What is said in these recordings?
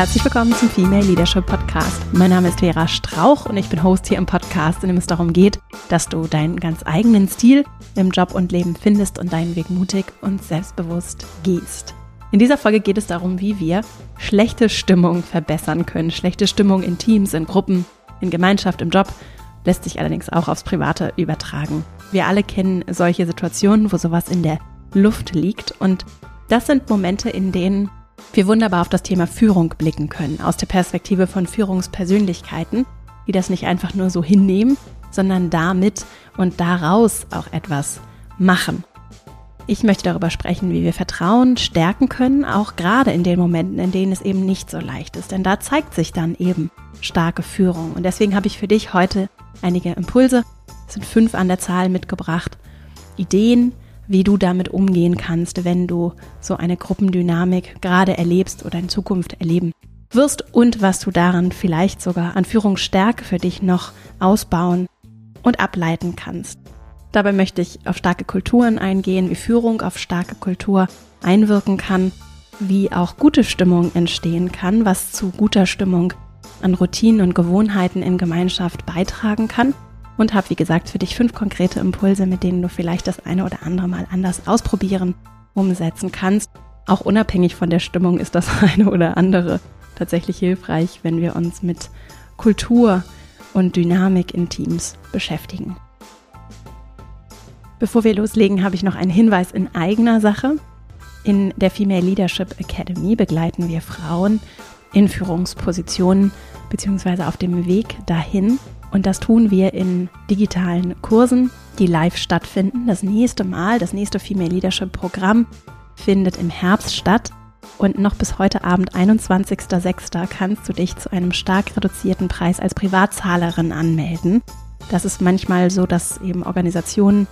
Herzlich willkommen zum Female Leadership Podcast. Mein Name ist Vera Strauch und ich bin Host hier im Podcast, in dem es darum geht, dass du deinen ganz eigenen Stil im Job und Leben findest und deinen Weg mutig und selbstbewusst gehst. In dieser Folge geht es darum, wie wir schlechte Stimmung verbessern können. Schlechte Stimmung in Teams, in Gruppen, in Gemeinschaft, im Job lässt sich allerdings auch aufs Private übertragen. Wir alle kennen solche Situationen, wo sowas in der Luft liegt und das sind Momente, in denen wir wunderbar auf das Thema Führung blicken können, aus der Perspektive von Führungspersönlichkeiten, die das nicht einfach nur so hinnehmen, sondern damit und daraus auch etwas machen. Ich möchte darüber sprechen, wie wir Vertrauen stärken können, auch gerade in den Momenten, in denen es eben nicht so leicht ist. Denn da zeigt sich dann eben starke Führung. Und deswegen habe ich für dich heute einige Impulse, es sind fünf an der Zahl mitgebracht, Ideen, wie du damit umgehen kannst, wenn du so eine Gruppendynamik gerade erlebst oder in Zukunft erleben wirst und was du daran vielleicht sogar an Führungsstärke für dich noch ausbauen und ableiten kannst. Dabei möchte ich auf starke Kulturen eingehen, wie Führung auf starke Kultur einwirken kann, wie auch gute Stimmung entstehen kann, was zu guter Stimmung an Routinen und Gewohnheiten in Gemeinschaft beitragen kann und habe, wie gesagt, für dich fünf konkrete Impulse, mit denen du vielleicht das eine oder andere mal anders ausprobieren, umsetzen kannst. Auch unabhängig von der Stimmung ist das eine oder andere tatsächlich hilfreich, wenn wir uns mit Kultur und Dynamik in Teams beschäftigen. Bevor wir loslegen, habe ich noch einen Hinweis in eigener Sache. In der Female Leadership Academy begleiten wir Frauen in Führungspositionen bzw. auf dem Weg dahin und das tun wir in digitalen Kursen, die live stattfinden. Das nächste Mal, das nächste Female Leadership Programm findet im Herbst statt. Und noch bis heute Abend, 21.06., kannst du dich zu einem stark reduzierten Preis als Privatzahlerin anmelden. Das ist manchmal so, dass eben Organisationen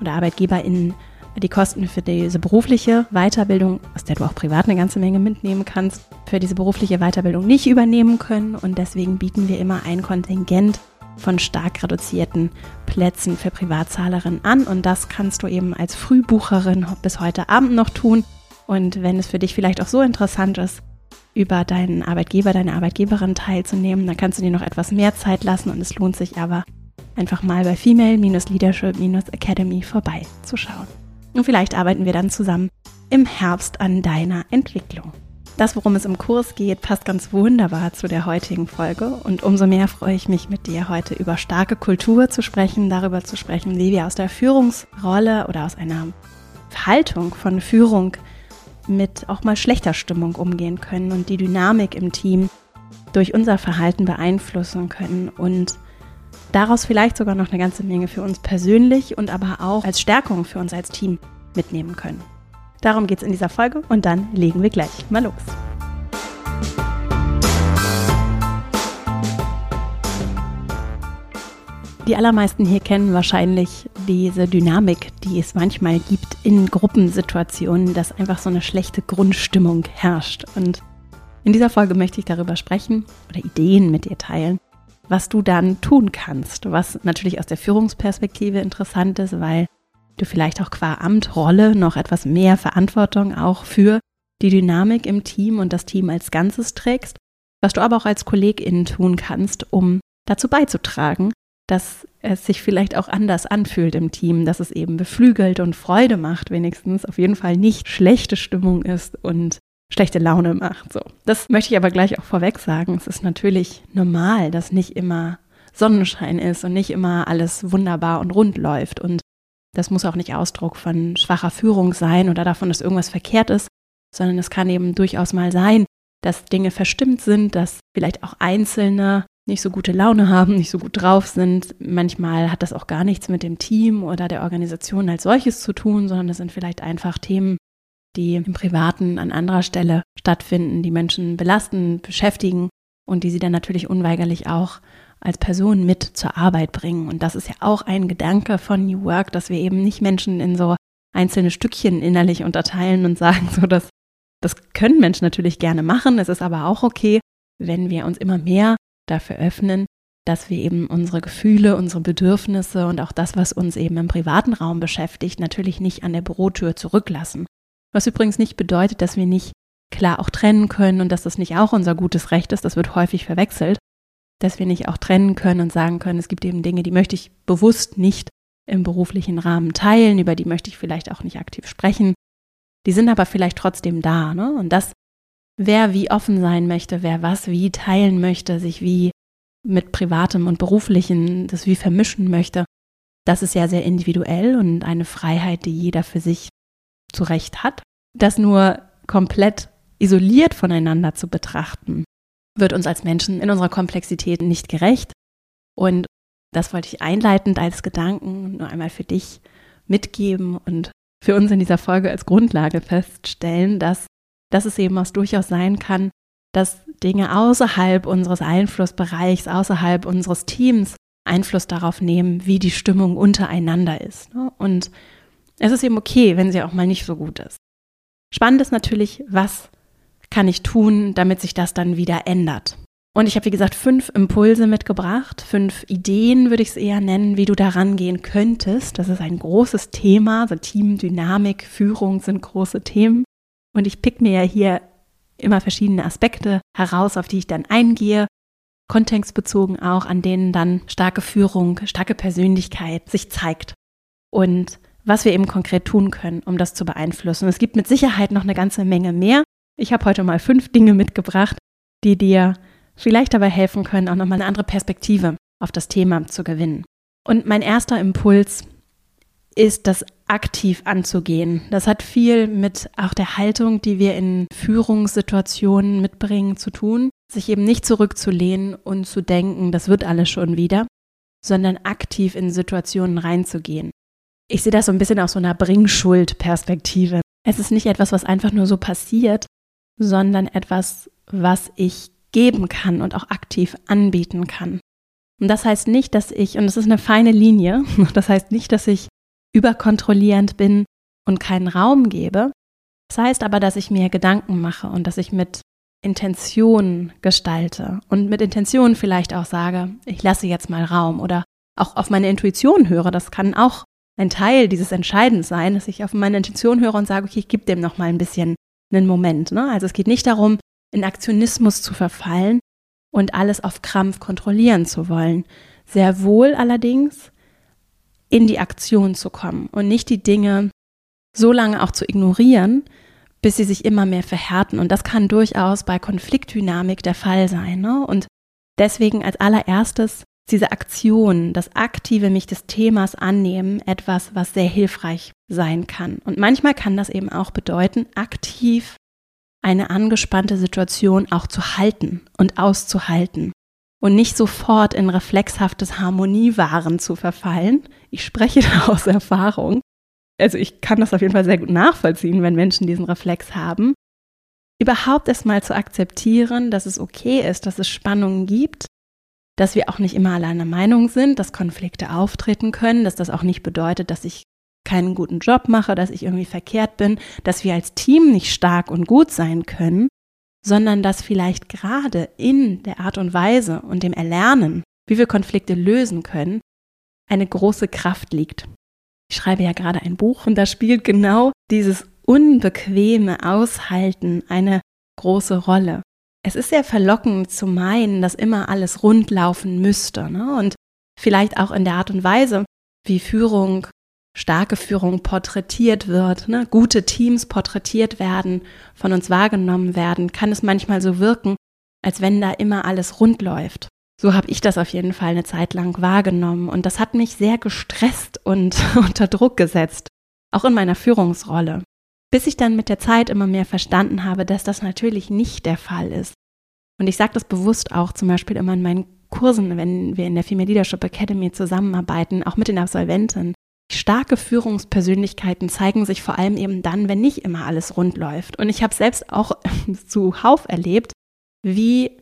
oder ArbeitgeberInnen die Kosten für diese berufliche Weiterbildung, aus der du auch privat eine ganze Menge mitnehmen kannst, für diese berufliche Weiterbildung nicht übernehmen können. Und deswegen bieten wir immer ein Kontingent von stark reduzierten Plätzen für Privatzahlerinnen an. Und das kannst du eben als Frühbucherin bis heute Abend noch tun. Und wenn es für dich vielleicht auch so interessant ist, über deinen Arbeitgeber, deine Arbeitgeberin teilzunehmen, dann kannst du dir noch etwas mehr Zeit lassen und es lohnt sich aber einfach mal bei Female-Leadership-Academy vorbeizuschauen. Und vielleicht arbeiten wir dann zusammen im Herbst an deiner Entwicklung. Das, worum es im Kurs geht, passt ganz wunderbar zu der heutigen Folge. Und umso mehr freue ich mich, mit dir heute über starke Kultur zu sprechen, darüber zu sprechen, wie wir aus der Führungsrolle oder aus einer Haltung von Führung mit auch mal schlechter Stimmung umgehen können und die Dynamik im Team durch unser Verhalten beeinflussen können und daraus vielleicht sogar noch eine ganze Menge für uns persönlich und aber auch als Stärkung für uns als Team mitnehmen können. Darum geht es in dieser Folge und dann legen wir gleich mal los. Die allermeisten hier kennen wahrscheinlich diese Dynamik, die es manchmal gibt in Gruppensituationen, dass einfach so eine schlechte Grundstimmung herrscht. Und in dieser Folge möchte ich darüber sprechen oder Ideen mit dir teilen, was du dann tun kannst, was natürlich aus der Führungsperspektive interessant ist, weil du vielleicht auch qua Amtrolle noch etwas mehr Verantwortung auch für die Dynamik im Team und das Team als Ganzes trägst, was du aber auch als Kollegin tun kannst, um dazu beizutragen, dass es sich vielleicht auch anders anfühlt im Team, dass es eben beflügelt und Freude macht, wenigstens auf jeden Fall nicht schlechte Stimmung ist und schlechte Laune macht. So, das möchte ich aber gleich auch vorweg sagen. Es ist natürlich normal, dass nicht immer Sonnenschein ist und nicht immer alles wunderbar und rund läuft und das muss auch nicht Ausdruck von schwacher Führung sein oder davon, dass irgendwas verkehrt ist, sondern es kann eben durchaus mal sein, dass Dinge verstimmt sind, dass vielleicht auch Einzelne nicht so gute Laune haben, nicht so gut drauf sind. Manchmal hat das auch gar nichts mit dem Team oder der Organisation als solches zu tun, sondern das sind vielleicht einfach Themen, die im Privaten an anderer Stelle stattfinden, die Menschen belasten, beschäftigen und die sie dann natürlich unweigerlich auch als Person mit zur Arbeit bringen. Und das ist ja auch ein Gedanke von New Work, dass wir eben nicht Menschen in so einzelne Stückchen innerlich unterteilen und sagen, so dass das können Menschen natürlich gerne machen. Es ist aber auch okay, wenn wir uns immer mehr dafür öffnen, dass wir eben unsere Gefühle, unsere Bedürfnisse und auch das, was uns eben im privaten Raum beschäftigt, natürlich nicht an der Bürotür zurücklassen. Was übrigens nicht bedeutet, dass wir nicht klar auch trennen können und dass das nicht auch unser gutes Recht ist, das wird häufig verwechselt, dass wir nicht auch trennen können und sagen können, es gibt eben Dinge, die möchte ich bewusst nicht im beruflichen Rahmen teilen, über die möchte ich vielleicht auch nicht aktiv sprechen. Die sind aber vielleicht trotzdem da. Ne? Und das, wer wie offen sein möchte, wer was wie teilen möchte, sich wie mit privatem und beruflichen das wie vermischen möchte, das ist ja sehr individuell und eine Freiheit, die jeder für sich zu Recht hat. Das nur komplett isoliert voneinander zu betrachten, wird uns als Menschen in unserer Komplexität nicht gerecht. Und das wollte ich einleitend als Gedanken nur einmal für dich mitgeben und für uns in dieser Folge als Grundlage feststellen, dass, dass es eben auch durchaus sein kann, dass Dinge außerhalb unseres Einflussbereichs, außerhalb unseres Teams Einfluss darauf nehmen, wie die Stimmung untereinander ist. Ne? Und es ist eben okay, wenn sie auch mal nicht so gut ist. Spannend ist natürlich, was kann ich tun, damit sich das dann wieder ändert. Und ich habe, wie gesagt, fünf Impulse mitgebracht, fünf Ideen würde ich es eher nennen, wie du da rangehen könntest. Das ist ein großes Thema. Also Teamdynamik, Führung sind große Themen. Und ich pick mir ja hier immer verschiedene Aspekte heraus, auf die ich dann eingehe. Kontextbezogen auch, an denen dann starke Führung, starke Persönlichkeit sich zeigt. Und was wir eben konkret tun können, um das zu beeinflussen. Es gibt mit Sicherheit noch eine ganze Menge mehr. Ich habe heute mal fünf Dinge mitgebracht, die dir vielleicht dabei helfen können, auch nochmal eine andere Perspektive auf das Thema zu gewinnen. Und mein erster Impuls ist, das aktiv anzugehen. Das hat viel mit auch der Haltung, die wir in Führungssituationen mitbringen, zu tun. Sich eben nicht zurückzulehnen und zu denken, das wird alles schon wieder, sondern aktiv in Situationen reinzugehen. Ich sehe das so ein bisschen aus so einer Bringschuld-Perspektive. Es ist nicht etwas, was einfach nur so passiert, sondern etwas, was ich geben kann und auch aktiv anbieten kann. Und das heißt nicht, dass ich, und das ist eine feine Linie, das heißt nicht, dass ich überkontrollierend bin und keinen Raum gebe. Das heißt aber, dass ich mir Gedanken mache und dass ich mit Intention gestalte und mit Intention vielleicht auch sage, ich lasse jetzt mal Raum oder auch auf meine Intuition höre. Das kann auch ein Teil dieses Entscheidens sein, dass ich auf meine Intuition höre und sage, okay, ich gebe dem noch mal ein bisschen einen Moment. Ne? Also es geht nicht darum, in Aktionismus zu verfallen und alles auf Krampf kontrollieren zu wollen. Sehr wohl allerdings in die Aktion zu kommen und nicht die Dinge so lange auch zu ignorieren, bis sie sich immer mehr verhärten. Und das kann durchaus bei Konfliktdynamik der Fall sein. Ne? Und deswegen als allererstes diese Aktion, das aktive mich des Themas annehmen, etwas, was sehr hilfreich sein kann. Und manchmal kann das eben auch bedeuten, aktiv eine angespannte Situation auch zu halten und auszuhalten und nicht sofort in reflexhaftes Harmoniewahren zu verfallen. Ich spreche da aus Erfahrung. Also ich kann das auf jeden Fall sehr gut nachvollziehen, wenn Menschen diesen Reflex haben. Überhaupt erstmal zu akzeptieren, dass es okay ist, dass es Spannungen gibt, dass wir auch nicht immer alle einer Meinung sind, dass Konflikte auftreten können, dass das auch nicht bedeutet, dass ich keinen guten Job mache, dass ich irgendwie verkehrt bin, dass wir als Team nicht stark und gut sein können, sondern dass vielleicht gerade in der Art und Weise und dem Erlernen, wie wir Konflikte lösen können, eine große Kraft liegt. Ich schreibe ja gerade ein Buch und da spielt genau dieses unbequeme Aushalten eine große Rolle. Es ist sehr verlockend zu meinen, dass immer alles rund laufen müsste. Ne? Und vielleicht auch in der Art und Weise, wie Führung starke Führung porträtiert wird, ne, gute Teams porträtiert werden, von uns wahrgenommen werden, kann es manchmal so wirken, als wenn da immer alles rund läuft. So habe ich das auf jeden Fall eine Zeit lang wahrgenommen und das hat mich sehr gestresst und unter Druck gesetzt, auch in meiner Führungsrolle. Bis ich dann mit der Zeit immer mehr verstanden habe, dass das natürlich nicht der Fall ist. Und ich sage das bewusst auch zum Beispiel immer in meinen Kursen, wenn wir in der Female Leadership Academy zusammenarbeiten, auch mit den Absolventen, Starke Führungspersönlichkeiten zeigen sich vor allem eben dann, wenn nicht immer alles rund läuft. Und ich habe selbst auch zuhauf erlebt, wie,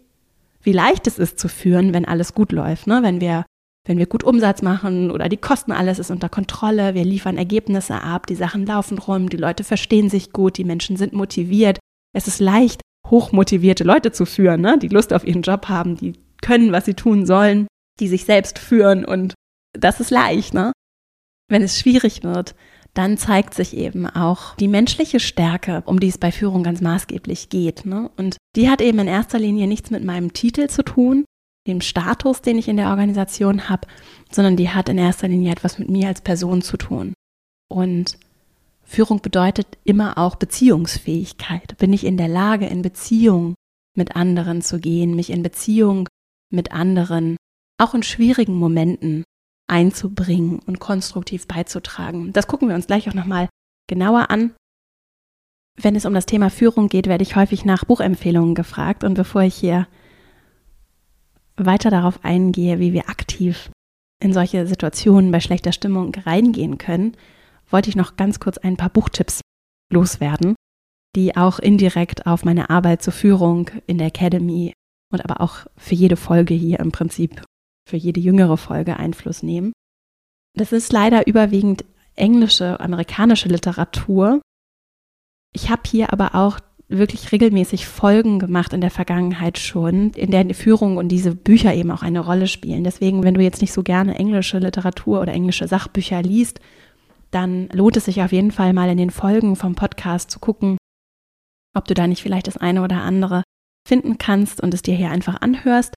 wie leicht es ist zu führen, wenn alles gut läuft. Ne? Wenn, wir, wenn wir gut Umsatz machen oder die Kosten, alles ist unter Kontrolle, wir liefern Ergebnisse ab, die Sachen laufen rum, die Leute verstehen sich gut, die Menschen sind motiviert. Es ist leicht, hochmotivierte Leute zu führen, ne? die Lust auf ihren Job haben, die können, was sie tun sollen, die sich selbst führen und das ist leicht, ne? Wenn es schwierig wird, dann zeigt sich eben auch die menschliche Stärke, um die es bei Führung ganz maßgeblich geht. Ne? Und die hat eben in erster Linie nichts mit meinem Titel zu tun, dem Status, den ich in der Organisation habe, sondern die hat in erster Linie etwas mit mir als Person zu tun. Und Führung bedeutet immer auch Beziehungsfähigkeit. Bin ich in der Lage, in Beziehung mit anderen zu gehen, mich in Beziehung mit anderen, auch in schwierigen Momenten einzubringen und konstruktiv beizutragen. Das gucken wir uns gleich auch nochmal genauer an. Wenn es um das Thema Führung geht, werde ich häufig nach Buchempfehlungen gefragt. Und bevor ich hier weiter darauf eingehe, wie wir aktiv in solche Situationen bei schlechter Stimmung reingehen können, wollte ich noch ganz kurz ein paar Buchtipps loswerden, die auch indirekt auf meine Arbeit zur Führung in der Academy und aber auch für jede Folge hier im Prinzip, für jede jüngere Folge Einfluss nehmen. Das ist leider überwiegend englische, amerikanische Literatur. Ich habe hier aber auch wirklich regelmäßig Folgen gemacht in der Vergangenheit schon, in der Führung und diese Bücher eben auch eine Rolle spielen. Deswegen, wenn du jetzt nicht so gerne englische Literatur oder englische Sachbücher liest, dann lohnt es sich auf jeden Fall mal in den Folgen vom Podcast zu gucken, ob du da nicht vielleicht das eine oder andere finden kannst und es dir hier einfach anhörst.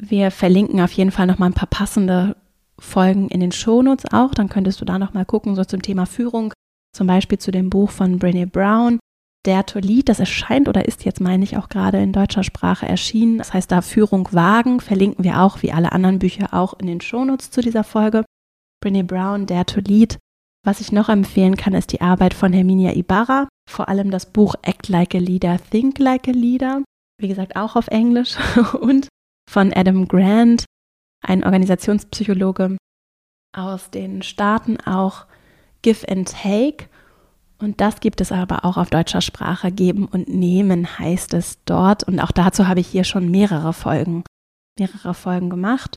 Wir verlinken auf jeden Fall noch mal ein paar passende Folgen in den Shownotes auch, dann könntest du da noch mal gucken, so zum Thema Führung, zum Beispiel zu dem Buch von Brené Brown, der Tolit, das erscheint oder ist jetzt, meine ich, auch gerade in deutscher Sprache erschienen. Das heißt, da Führung wagen, verlinken wir auch, wie alle anderen Bücher, auch in den Shownotes zu dieser Folge. Brené Brown, der Tolit. Was ich noch empfehlen kann, ist die Arbeit von Herminia Ibarra, vor allem das Buch Act Like a Leader, Think Like a Leader, wie gesagt auch auf Englisch, und von Adam Grant, ein Organisationspsychologe aus den Staaten, auch Give and Take. Und das gibt es aber auch auf deutscher Sprache. Geben und nehmen heißt es dort. Und auch dazu habe ich hier schon mehrere Folgen, mehrere Folgen gemacht.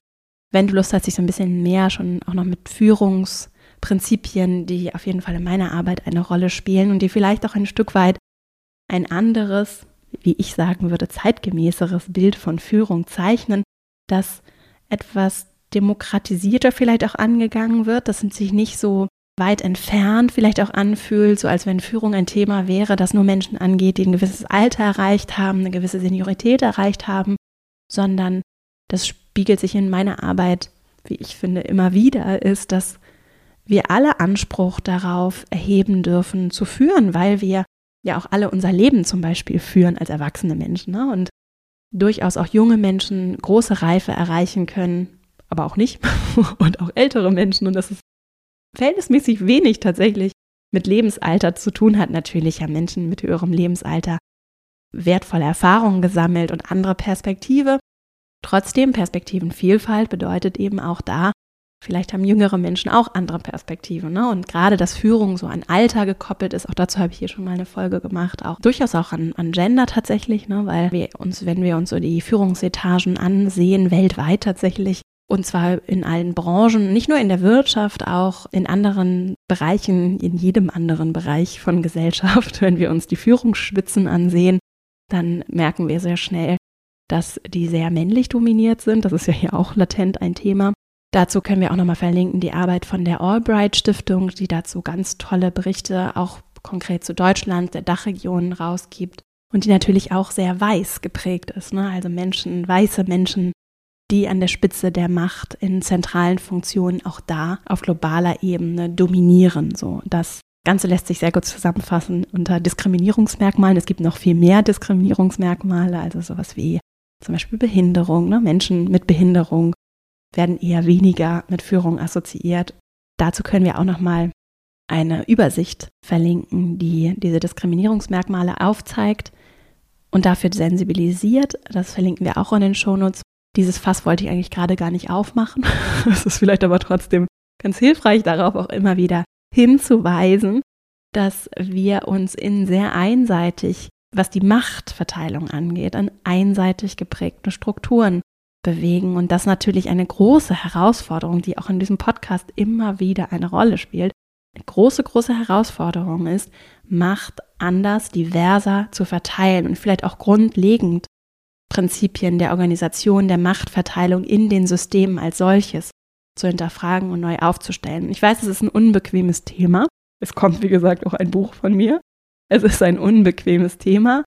Wenn du Lust hast, dich so ein bisschen mehr schon auch noch mit Führungsprinzipien, die auf jeden Fall in meiner Arbeit eine Rolle spielen und die vielleicht auch ein Stück weit ein anderes, wie ich sagen würde, zeitgemäßeres Bild von Führung zeichnen, das etwas demokratisierter vielleicht auch angegangen wird, das sich nicht so weit entfernt vielleicht auch anfühlt, so als wenn Führung ein Thema wäre, das nur Menschen angeht, die ein gewisses Alter erreicht haben, eine gewisse Seniorität erreicht haben, sondern das spiegelt sich in meiner Arbeit, wie ich finde, immer wieder, ist, dass wir alle Anspruch darauf erheben dürfen zu führen, weil wir ja auch alle unser Leben zum Beispiel führen als erwachsene Menschen ne? und durchaus auch junge Menschen große Reife erreichen können, aber auch nicht und auch ältere Menschen und das ist verhältnismäßig wenig tatsächlich mit Lebensalter zu tun hat. Natürlich haben Menschen mit höherem Lebensalter wertvolle Erfahrungen gesammelt und andere Perspektive. Trotzdem, Perspektivenvielfalt bedeutet eben auch da, vielleicht haben jüngere Menschen auch andere Perspektiven. Ne? Und gerade, dass Führung so an Alter gekoppelt ist, auch dazu habe ich hier schon mal eine Folge gemacht, auch durchaus auch an, an Gender tatsächlich, ne? weil wir uns, wenn wir uns so die Führungsetagen ansehen, weltweit tatsächlich, und zwar in allen Branchen, nicht nur in der Wirtschaft, auch in anderen Bereichen, in jedem anderen Bereich von Gesellschaft. Wenn wir uns die Führungsspitzen ansehen, dann merken wir sehr schnell, dass die sehr männlich dominiert sind. Das ist ja hier auch latent ein Thema. Dazu können wir auch nochmal verlinken die Arbeit von der Albright Stiftung, die dazu ganz tolle Berichte auch konkret zu Deutschland, der Dachregion rausgibt und die natürlich auch sehr weiß geprägt ist. Ne? Also Menschen, weiße Menschen die an der Spitze der Macht in zentralen Funktionen auch da auf globaler Ebene dominieren. So, das Ganze lässt sich sehr gut zusammenfassen unter Diskriminierungsmerkmalen. Es gibt noch viel mehr Diskriminierungsmerkmale, also sowas wie zum Beispiel Behinderung. Ne? Menschen mit Behinderung werden eher weniger mit Führung assoziiert. Dazu können wir auch noch mal eine Übersicht verlinken, die diese Diskriminierungsmerkmale aufzeigt und dafür sensibilisiert. Das verlinken wir auch in den Shownotes. Dieses Fass wollte ich eigentlich gerade gar nicht aufmachen. Es ist vielleicht aber trotzdem ganz hilfreich, darauf auch immer wieder hinzuweisen, dass wir uns in sehr einseitig, was die Machtverteilung angeht, an einseitig geprägten Strukturen bewegen. Und das natürlich eine große Herausforderung, die auch in diesem Podcast immer wieder eine Rolle spielt. Eine große, große Herausforderung ist, Macht anders, diverser zu verteilen und vielleicht auch grundlegend Prinzipien der Organisation, der Machtverteilung in den Systemen als solches zu hinterfragen und neu aufzustellen. Ich weiß, es ist ein unbequemes Thema Es kommt, wie gesagt, auch ein Buch von mir. Es ist ein unbequemes Thema,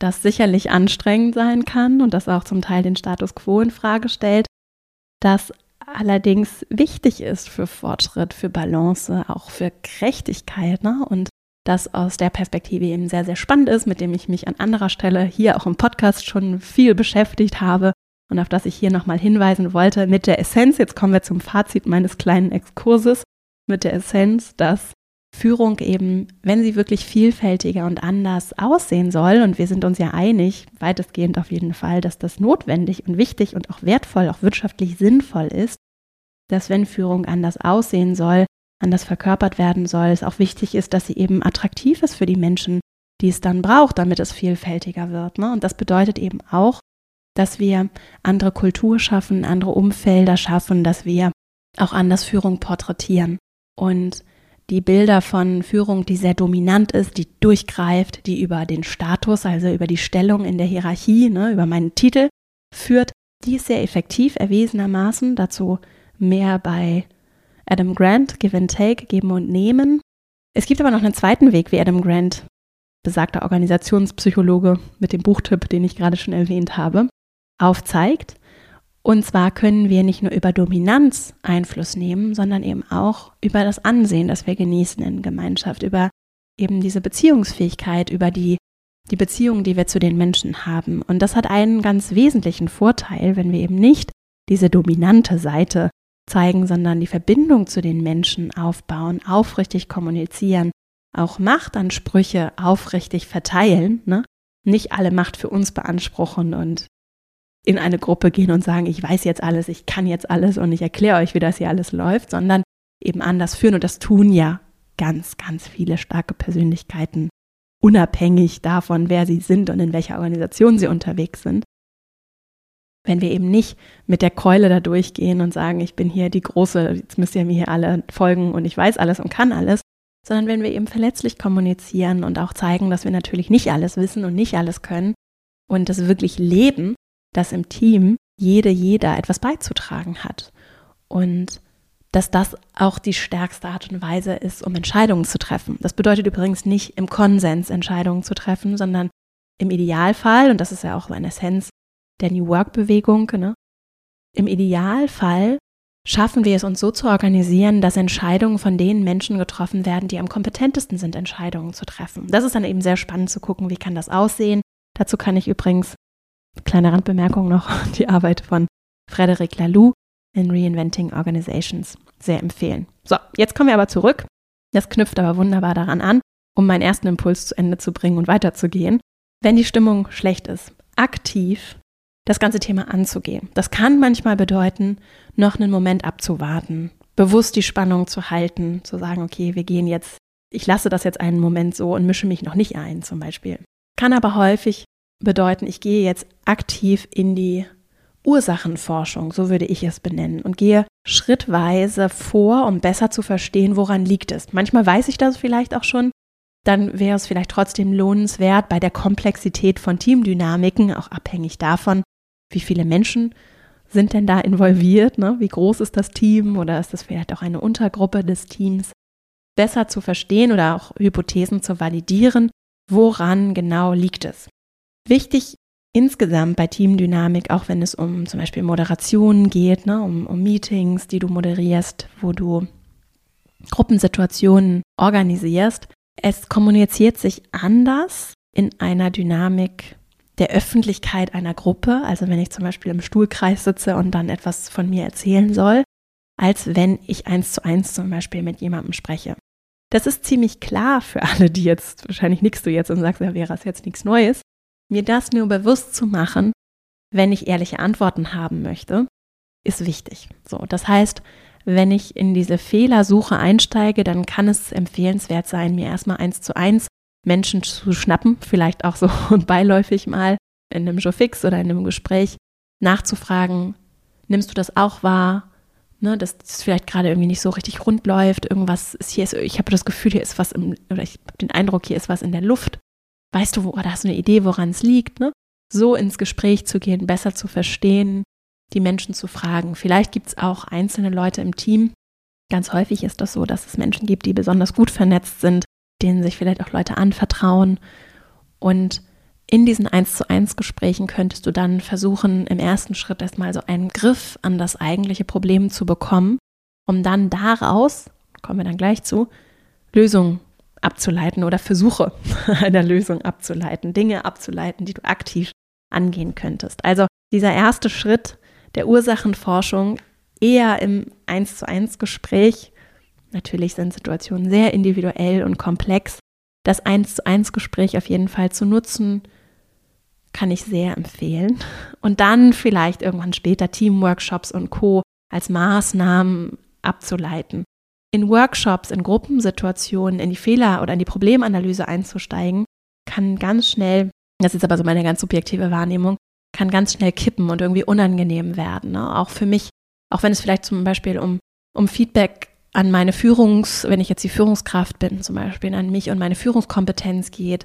das sicherlich anstrengend sein kann und das auch zum Teil den Status quo in Frage stellt, das allerdings wichtig ist für Fortschritt, für Balance, auch für Gerechtigkeit ne? und das aus der Perspektive eben sehr, sehr spannend ist, mit dem ich mich an anderer Stelle hier auch im Podcast schon viel beschäftigt habe und auf das ich hier nochmal hinweisen wollte mit der Essenz. Jetzt kommen wir zum Fazit meines kleinen Exkurses mit der Essenz, dass Führung eben, wenn sie wirklich vielfältiger und anders aussehen soll, und wir sind uns ja einig, weitestgehend auf jeden Fall, dass das notwendig und wichtig und auch wertvoll, auch wirtschaftlich sinnvoll ist, dass wenn Führung anders aussehen soll, anders verkörpert werden soll, es auch wichtig ist, dass sie eben attraktiv ist für die Menschen, die es dann braucht, damit es vielfältiger wird. Ne? Und das bedeutet eben auch, dass wir andere Kultur schaffen, andere Umfelder schaffen, dass wir auch anders Führung porträtieren. Und die Bilder von Führung, die sehr dominant ist, die durchgreift, die über den Status, also über die Stellung in der Hierarchie, ne, über meinen Titel führt, die ist sehr effektiv erwiesenermaßen. Dazu mehr bei Adam Grant, Give and Take, Geben und Nehmen. Es gibt aber noch einen zweiten Weg, wie Adam Grant, besagter Organisationspsychologe mit dem Buchtipp, den ich gerade schon erwähnt habe, aufzeigt. Und zwar können wir nicht nur über Dominanz Einfluss nehmen, sondern eben auch über das Ansehen, das wir genießen in Gemeinschaft, über eben diese Beziehungsfähigkeit, über die, die Beziehungen, die wir zu den Menschen haben. Und das hat einen ganz wesentlichen Vorteil, wenn wir eben nicht diese dominante Seite zeigen, sondern die Verbindung zu den Menschen aufbauen, aufrichtig kommunizieren, auch Machtansprüche aufrichtig verteilen, ne? nicht alle Macht für uns beanspruchen und in eine Gruppe gehen und sagen, ich weiß jetzt alles, ich kann jetzt alles und ich erkläre euch, wie das hier alles läuft, sondern eben anders führen. Und das tun ja ganz, ganz viele starke Persönlichkeiten, unabhängig davon, wer sie sind und in welcher Organisation sie unterwegs sind. Wenn wir eben nicht mit der Keule da durchgehen und sagen, ich bin hier die Große, jetzt müsst ihr mir hier alle folgen und ich weiß alles und kann alles, sondern wenn wir eben verletzlich kommunizieren und auch zeigen, dass wir natürlich nicht alles wissen und nicht alles können und das wirklich leben, dass im Team jede, jeder etwas beizutragen hat. Und dass das auch die stärkste Art und Weise ist, um Entscheidungen zu treffen. Das bedeutet übrigens nicht im Konsens Entscheidungen zu treffen, sondern im Idealfall, und das ist ja auch eine Essenz der New Work-Bewegung, ne? im Idealfall schaffen wir es uns so zu organisieren, dass Entscheidungen von den Menschen getroffen werden, die am kompetentesten sind, Entscheidungen zu treffen. Das ist dann eben sehr spannend zu gucken, wie kann das aussehen. Dazu kann ich übrigens Kleine Randbemerkung noch, die Arbeit von Frederic Laloux in Reinventing Organizations sehr empfehlen. So, jetzt kommen wir aber zurück. Das knüpft aber wunderbar daran an, um meinen ersten Impuls zu Ende zu bringen und weiterzugehen. Wenn die Stimmung schlecht ist, aktiv das ganze Thema anzugehen. Das kann manchmal bedeuten, noch einen Moment abzuwarten, bewusst die Spannung zu halten, zu sagen, okay, wir gehen jetzt, ich lasse das jetzt einen Moment so und mische mich noch nicht ein, zum Beispiel. Kann aber häufig bedeuten, ich gehe jetzt aktiv in die Ursachenforschung, so würde ich es benennen, und gehe schrittweise vor, um besser zu verstehen, woran liegt es. Manchmal weiß ich das vielleicht auch schon, dann wäre es vielleicht trotzdem lohnenswert, bei der Komplexität von Teamdynamiken, auch abhängig davon, wie viele Menschen sind denn da involviert, ne? wie groß ist das Team oder ist das vielleicht auch eine Untergruppe des Teams, besser zu verstehen oder auch Hypothesen zu validieren, woran genau liegt es. Wichtig insgesamt bei Teamdynamik, auch wenn es um zum Beispiel Moderationen geht, ne, um, um Meetings, die du moderierst, wo du Gruppensituationen organisierst, es kommuniziert sich anders in einer Dynamik der Öffentlichkeit einer Gruppe, also wenn ich zum Beispiel im Stuhlkreis sitze und dann etwas von mir erzählen soll, als wenn ich eins zu eins zum Beispiel mit jemandem spreche. Das ist ziemlich klar für alle, die jetzt, wahrscheinlich nickst du jetzt und sagst, ja, wäre es jetzt nichts Neues, mir das nur bewusst zu machen, wenn ich ehrliche Antworten haben möchte, ist wichtig. So, das heißt, wenn ich in diese Fehlersuche einsteige, dann kann es empfehlenswert sein, mir erstmal eins zu eins Menschen zu schnappen, vielleicht auch so beiläufig mal in einem Showfix oder in einem Gespräch nachzufragen, nimmst du das auch wahr? Ne, dass es vielleicht gerade irgendwie nicht so richtig rund läuft, irgendwas ist hier, ist, ich habe das Gefühl, hier ist was im, oder ich habe den Eindruck, hier ist was in der Luft weißt du, oder hast du eine Idee, woran es liegt, ne? So ins Gespräch zu gehen, besser zu verstehen, die Menschen zu fragen. Vielleicht gibt es auch einzelne Leute im Team, Ganz häufig ist das so, dass es Menschen gibt, die besonders gut vernetzt sind, denen sich vielleicht auch Leute anvertrauen. Und in diesen 1 zu 1 Gesprächen könntest du dann versuchen, im ersten Schritt erstmal so einen Griff an das eigentliche Problem zu bekommen, um dann daraus, kommen wir dann gleich zu, Lösungen abzuleiten oder Versuche einer Lösung abzuleiten, Dinge abzuleiten, die du aktiv angehen könntest. Also dieser erste Schritt der Ursachenforschung eher im 1 zu 1 Gespräch. Natürlich sind Situationen sehr individuell und komplex. Das 1 zu 1 Gespräch auf jeden Fall zu nutzen, kann ich sehr empfehlen. Und dann vielleicht irgendwann später Teamworkshops und Co. als Maßnahmen abzuleiten. In Workshops, in Gruppensituationen, in die Fehler- oder in die Problemanalyse einzusteigen, kann ganz schnell, das ist aber so meine ganz subjektive Wahrnehmung, kann ganz schnell kippen und irgendwie unangenehm werden. Ne? Auch für mich, auch wenn es vielleicht zum Beispiel um, um Feedback an meine Führungs, wenn ich jetzt die Führungskraft bin, zum Beispiel an mich und meine Führungskompetenz geht,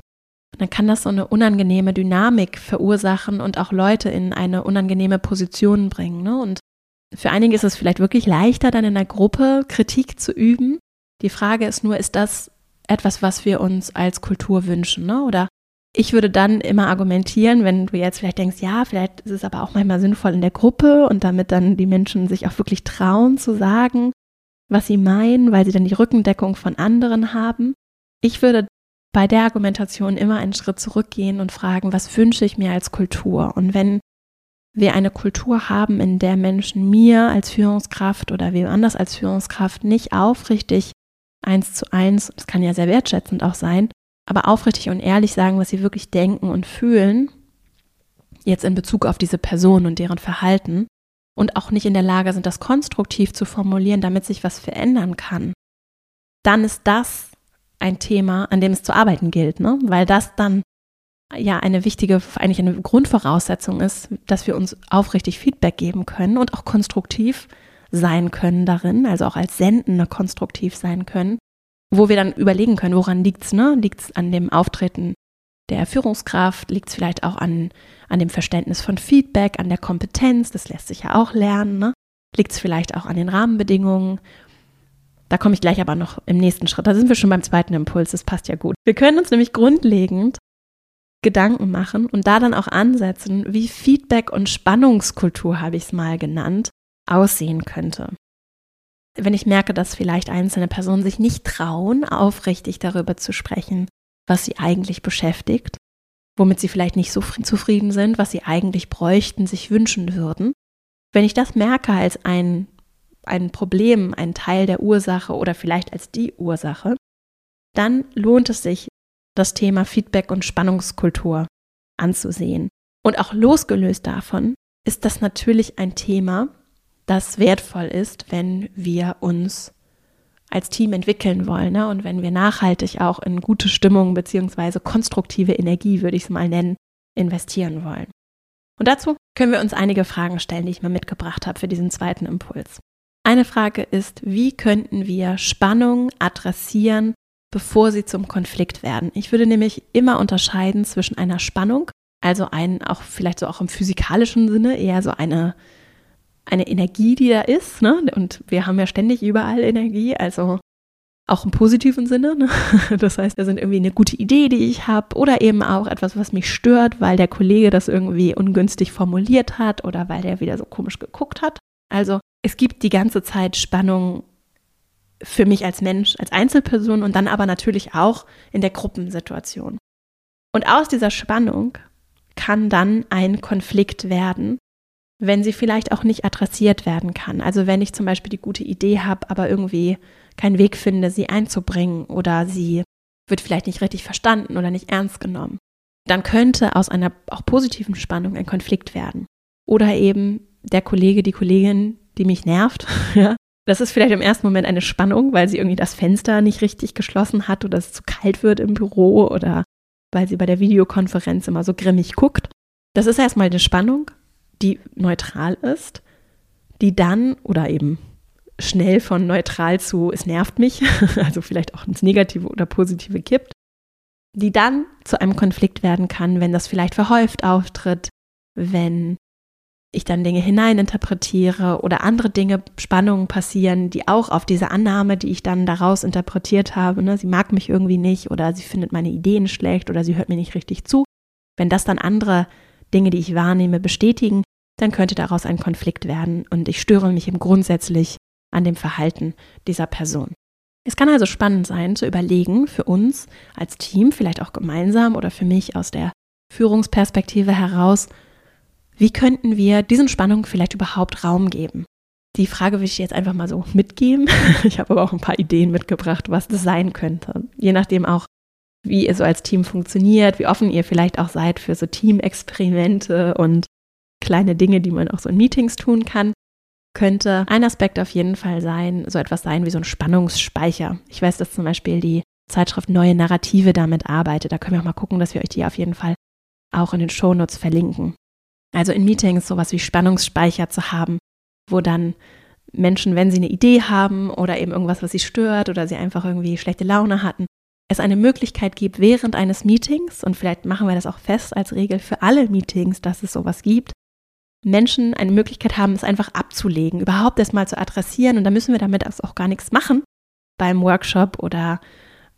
dann kann das so eine unangenehme Dynamik verursachen und auch Leute in eine unangenehme Position bringen. Ne? Und für einige ist es vielleicht wirklich leichter, dann in einer Gruppe Kritik zu üben. Die Frage ist nur, ist das etwas, was wir uns als Kultur wünschen? Ne? Oder ich würde dann immer argumentieren, wenn du jetzt vielleicht denkst, ja, vielleicht ist es aber auch manchmal sinnvoll in der Gruppe und damit dann die Menschen sich auch wirklich trauen zu sagen, was sie meinen, weil sie dann die Rückendeckung von anderen haben. Ich würde bei der Argumentation immer einen Schritt zurückgehen und fragen, was wünsche ich mir als Kultur? Und wenn wir eine Kultur haben, in der Menschen mir als Führungskraft oder wem anders als Führungskraft nicht aufrichtig eins zu eins, das kann ja sehr wertschätzend auch sein, aber aufrichtig und ehrlich sagen, was sie wirklich denken und fühlen, jetzt in Bezug auf diese Person und deren Verhalten, und auch nicht in der Lage sind, das konstruktiv zu formulieren, damit sich was verändern kann, dann ist das ein Thema, an dem es zu arbeiten gilt, ne? weil das dann ja eine wichtige, eigentlich eine Grundvoraussetzung ist, dass wir uns aufrichtig Feedback geben können und auch konstruktiv sein können darin, also auch als Sendende konstruktiv sein können wo wir dann überlegen können, woran liegt es, ne? Liegt es an dem Auftreten der Führungskraft? Liegt es vielleicht auch an, an dem Verständnis von Feedback, an der Kompetenz? Das lässt sich ja auch lernen, ne? Liegt es vielleicht auch an den Rahmenbedingungen? Da komme ich gleich aber noch im nächsten Schritt. Da sind wir schon beim zweiten Impuls. Das passt ja gut. Wir können uns nämlich grundlegend Gedanken machen und da dann auch ansetzen, wie Feedback und Spannungskultur, habe ich es mal genannt, aussehen könnte wenn ich merke, dass vielleicht einzelne Personen sich nicht trauen, aufrichtig darüber zu sprechen, was sie eigentlich beschäftigt, womit sie vielleicht nicht so zufrieden sind, was sie eigentlich bräuchten, sich wünschen würden. Wenn ich das merke als ein, ein Problem, ein Teil der Ursache oder vielleicht als die Ursache, dann lohnt es sich, das Thema Feedback und Spannungskultur anzusehen. Und auch losgelöst davon ist das natürlich ein Thema, das wertvoll ist, wenn wir uns als Team entwickeln wollen ne? und wenn wir nachhaltig auch in gute Stimmung beziehungsweise konstruktive Energie, würde ich es mal nennen, investieren wollen. Und dazu können wir uns einige Fragen stellen, die ich mal mitgebracht habe für diesen zweiten Impuls. Eine Frage ist, wie könnten wir Spannung adressieren, bevor sie zum Konflikt werden? Ich würde nämlich immer unterscheiden zwischen einer Spannung, also ein, auch vielleicht so auch im physikalischen Sinne, eher so eine eine Energie, die da ist. Ne? Und wir haben ja ständig überall Energie, also auch im positiven Sinne. Ne? Das heißt, da sind irgendwie eine gute Idee, die ich habe, oder eben auch etwas, was mich stört, weil der Kollege das irgendwie ungünstig formuliert hat oder weil der wieder so komisch geguckt hat. Also es gibt die ganze Zeit Spannung für mich als Mensch, als Einzelperson und dann aber natürlich auch in der Gruppensituation. Und aus dieser Spannung kann dann ein Konflikt werden, wenn sie vielleicht auch nicht adressiert werden kann. Also wenn ich zum Beispiel die gute Idee habe, aber irgendwie keinen Weg finde, sie einzubringen oder sie wird vielleicht nicht richtig verstanden oder nicht ernst genommen, dann könnte aus einer auch positiven Spannung ein Konflikt werden. Oder eben der Kollege, die Kollegin, die mich nervt. Das ist vielleicht im ersten Moment eine Spannung, weil sie irgendwie das Fenster nicht richtig geschlossen hat oder es zu kalt wird im Büro oder weil sie bei der Videokonferenz immer so grimmig guckt. Das ist erstmal eine Spannung die neutral ist, die dann oder eben schnell von neutral zu es nervt mich, also vielleicht auch ins Negative oder Positive kippt, die dann zu einem Konflikt werden kann, wenn das vielleicht verhäuft auftritt, wenn ich dann Dinge hineininterpretiere oder andere Dinge, Spannungen passieren, die auch auf diese Annahme, die ich dann daraus interpretiert habe, ne, sie mag mich irgendwie nicht oder sie findet meine Ideen schlecht oder sie hört mir nicht richtig zu. Wenn das dann andere Dinge, die ich wahrnehme, bestätigen, dann könnte daraus ein Konflikt werden und ich störe mich eben grundsätzlich an dem Verhalten dieser Person. Es kann also spannend sein zu überlegen für uns als Team, vielleicht auch gemeinsam oder für mich aus der Führungsperspektive heraus, wie könnten wir diesen Spannungen vielleicht überhaupt Raum geben? Die Frage will ich jetzt einfach mal so mitgeben. Ich habe aber auch ein paar Ideen mitgebracht, was das sein könnte. Je nachdem auch, wie ihr so als Team funktioniert, wie offen ihr vielleicht auch seid für so Teamexperimente und kleine Dinge, die man auch so in Meetings tun kann, könnte ein Aspekt auf jeden Fall sein, so etwas sein wie so ein Spannungsspeicher. Ich weiß, dass zum Beispiel die Zeitschrift Neue Narrative damit arbeitet. Da können wir auch mal gucken, dass wir euch die auf jeden Fall auch in den Shownotes verlinken. Also in Meetings sowas wie Spannungsspeicher zu haben, wo dann Menschen, wenn sie eine Idee haben oder eben irgendwas, was sie stört oder sie einfach irgendwie schlechte Laune hatten, es eine Möglichkeit gibt während eines Meetings, und vielleicht machen wir das auch fest als Regel für alle Meetings, dass es sowas gibt, Menschen eine Möglichkeit haben, es einfach abzulegen, überhaupt erstmal zu adressieren. Und da müssen wir damit auch gar nichts machen beim Workshop oder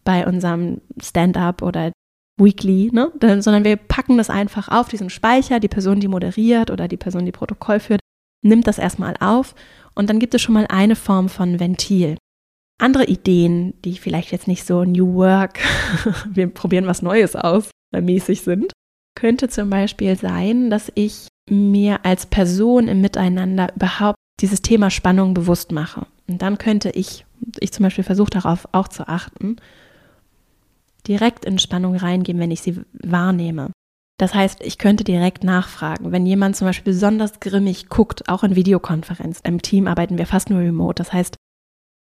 bei unserem Stand-up oder weekly, ne? sondern wir packen das einfach auf diesen Speicher. Die Person, die moderiert oder die Person, die Protokoll führt, nimmt das erstmal auf und dann gibt es schon mal eine Form von Ventil. Andere Ideen, die vielleicht jetzt nicht so New Work, wir probieren was Neues aus, mäßig sind, könnte zum Beispiel sein, dass ich mir als Person im Miteinander überhaupt dieses Thema Spannung bewusst mache. Und dann könnte ich, ich zum Beispiel versuche darauf auch zu achten, direkt in Spannung reingehen, wenn ich sie wahrnehme. Das heißt, ich könnte direkt nachfragen, wenn jemand zum Beispiel besonders grimmig guckt, auch in Videokonferenz. Im Team arbeiten wir fast nur remote. Das heißt,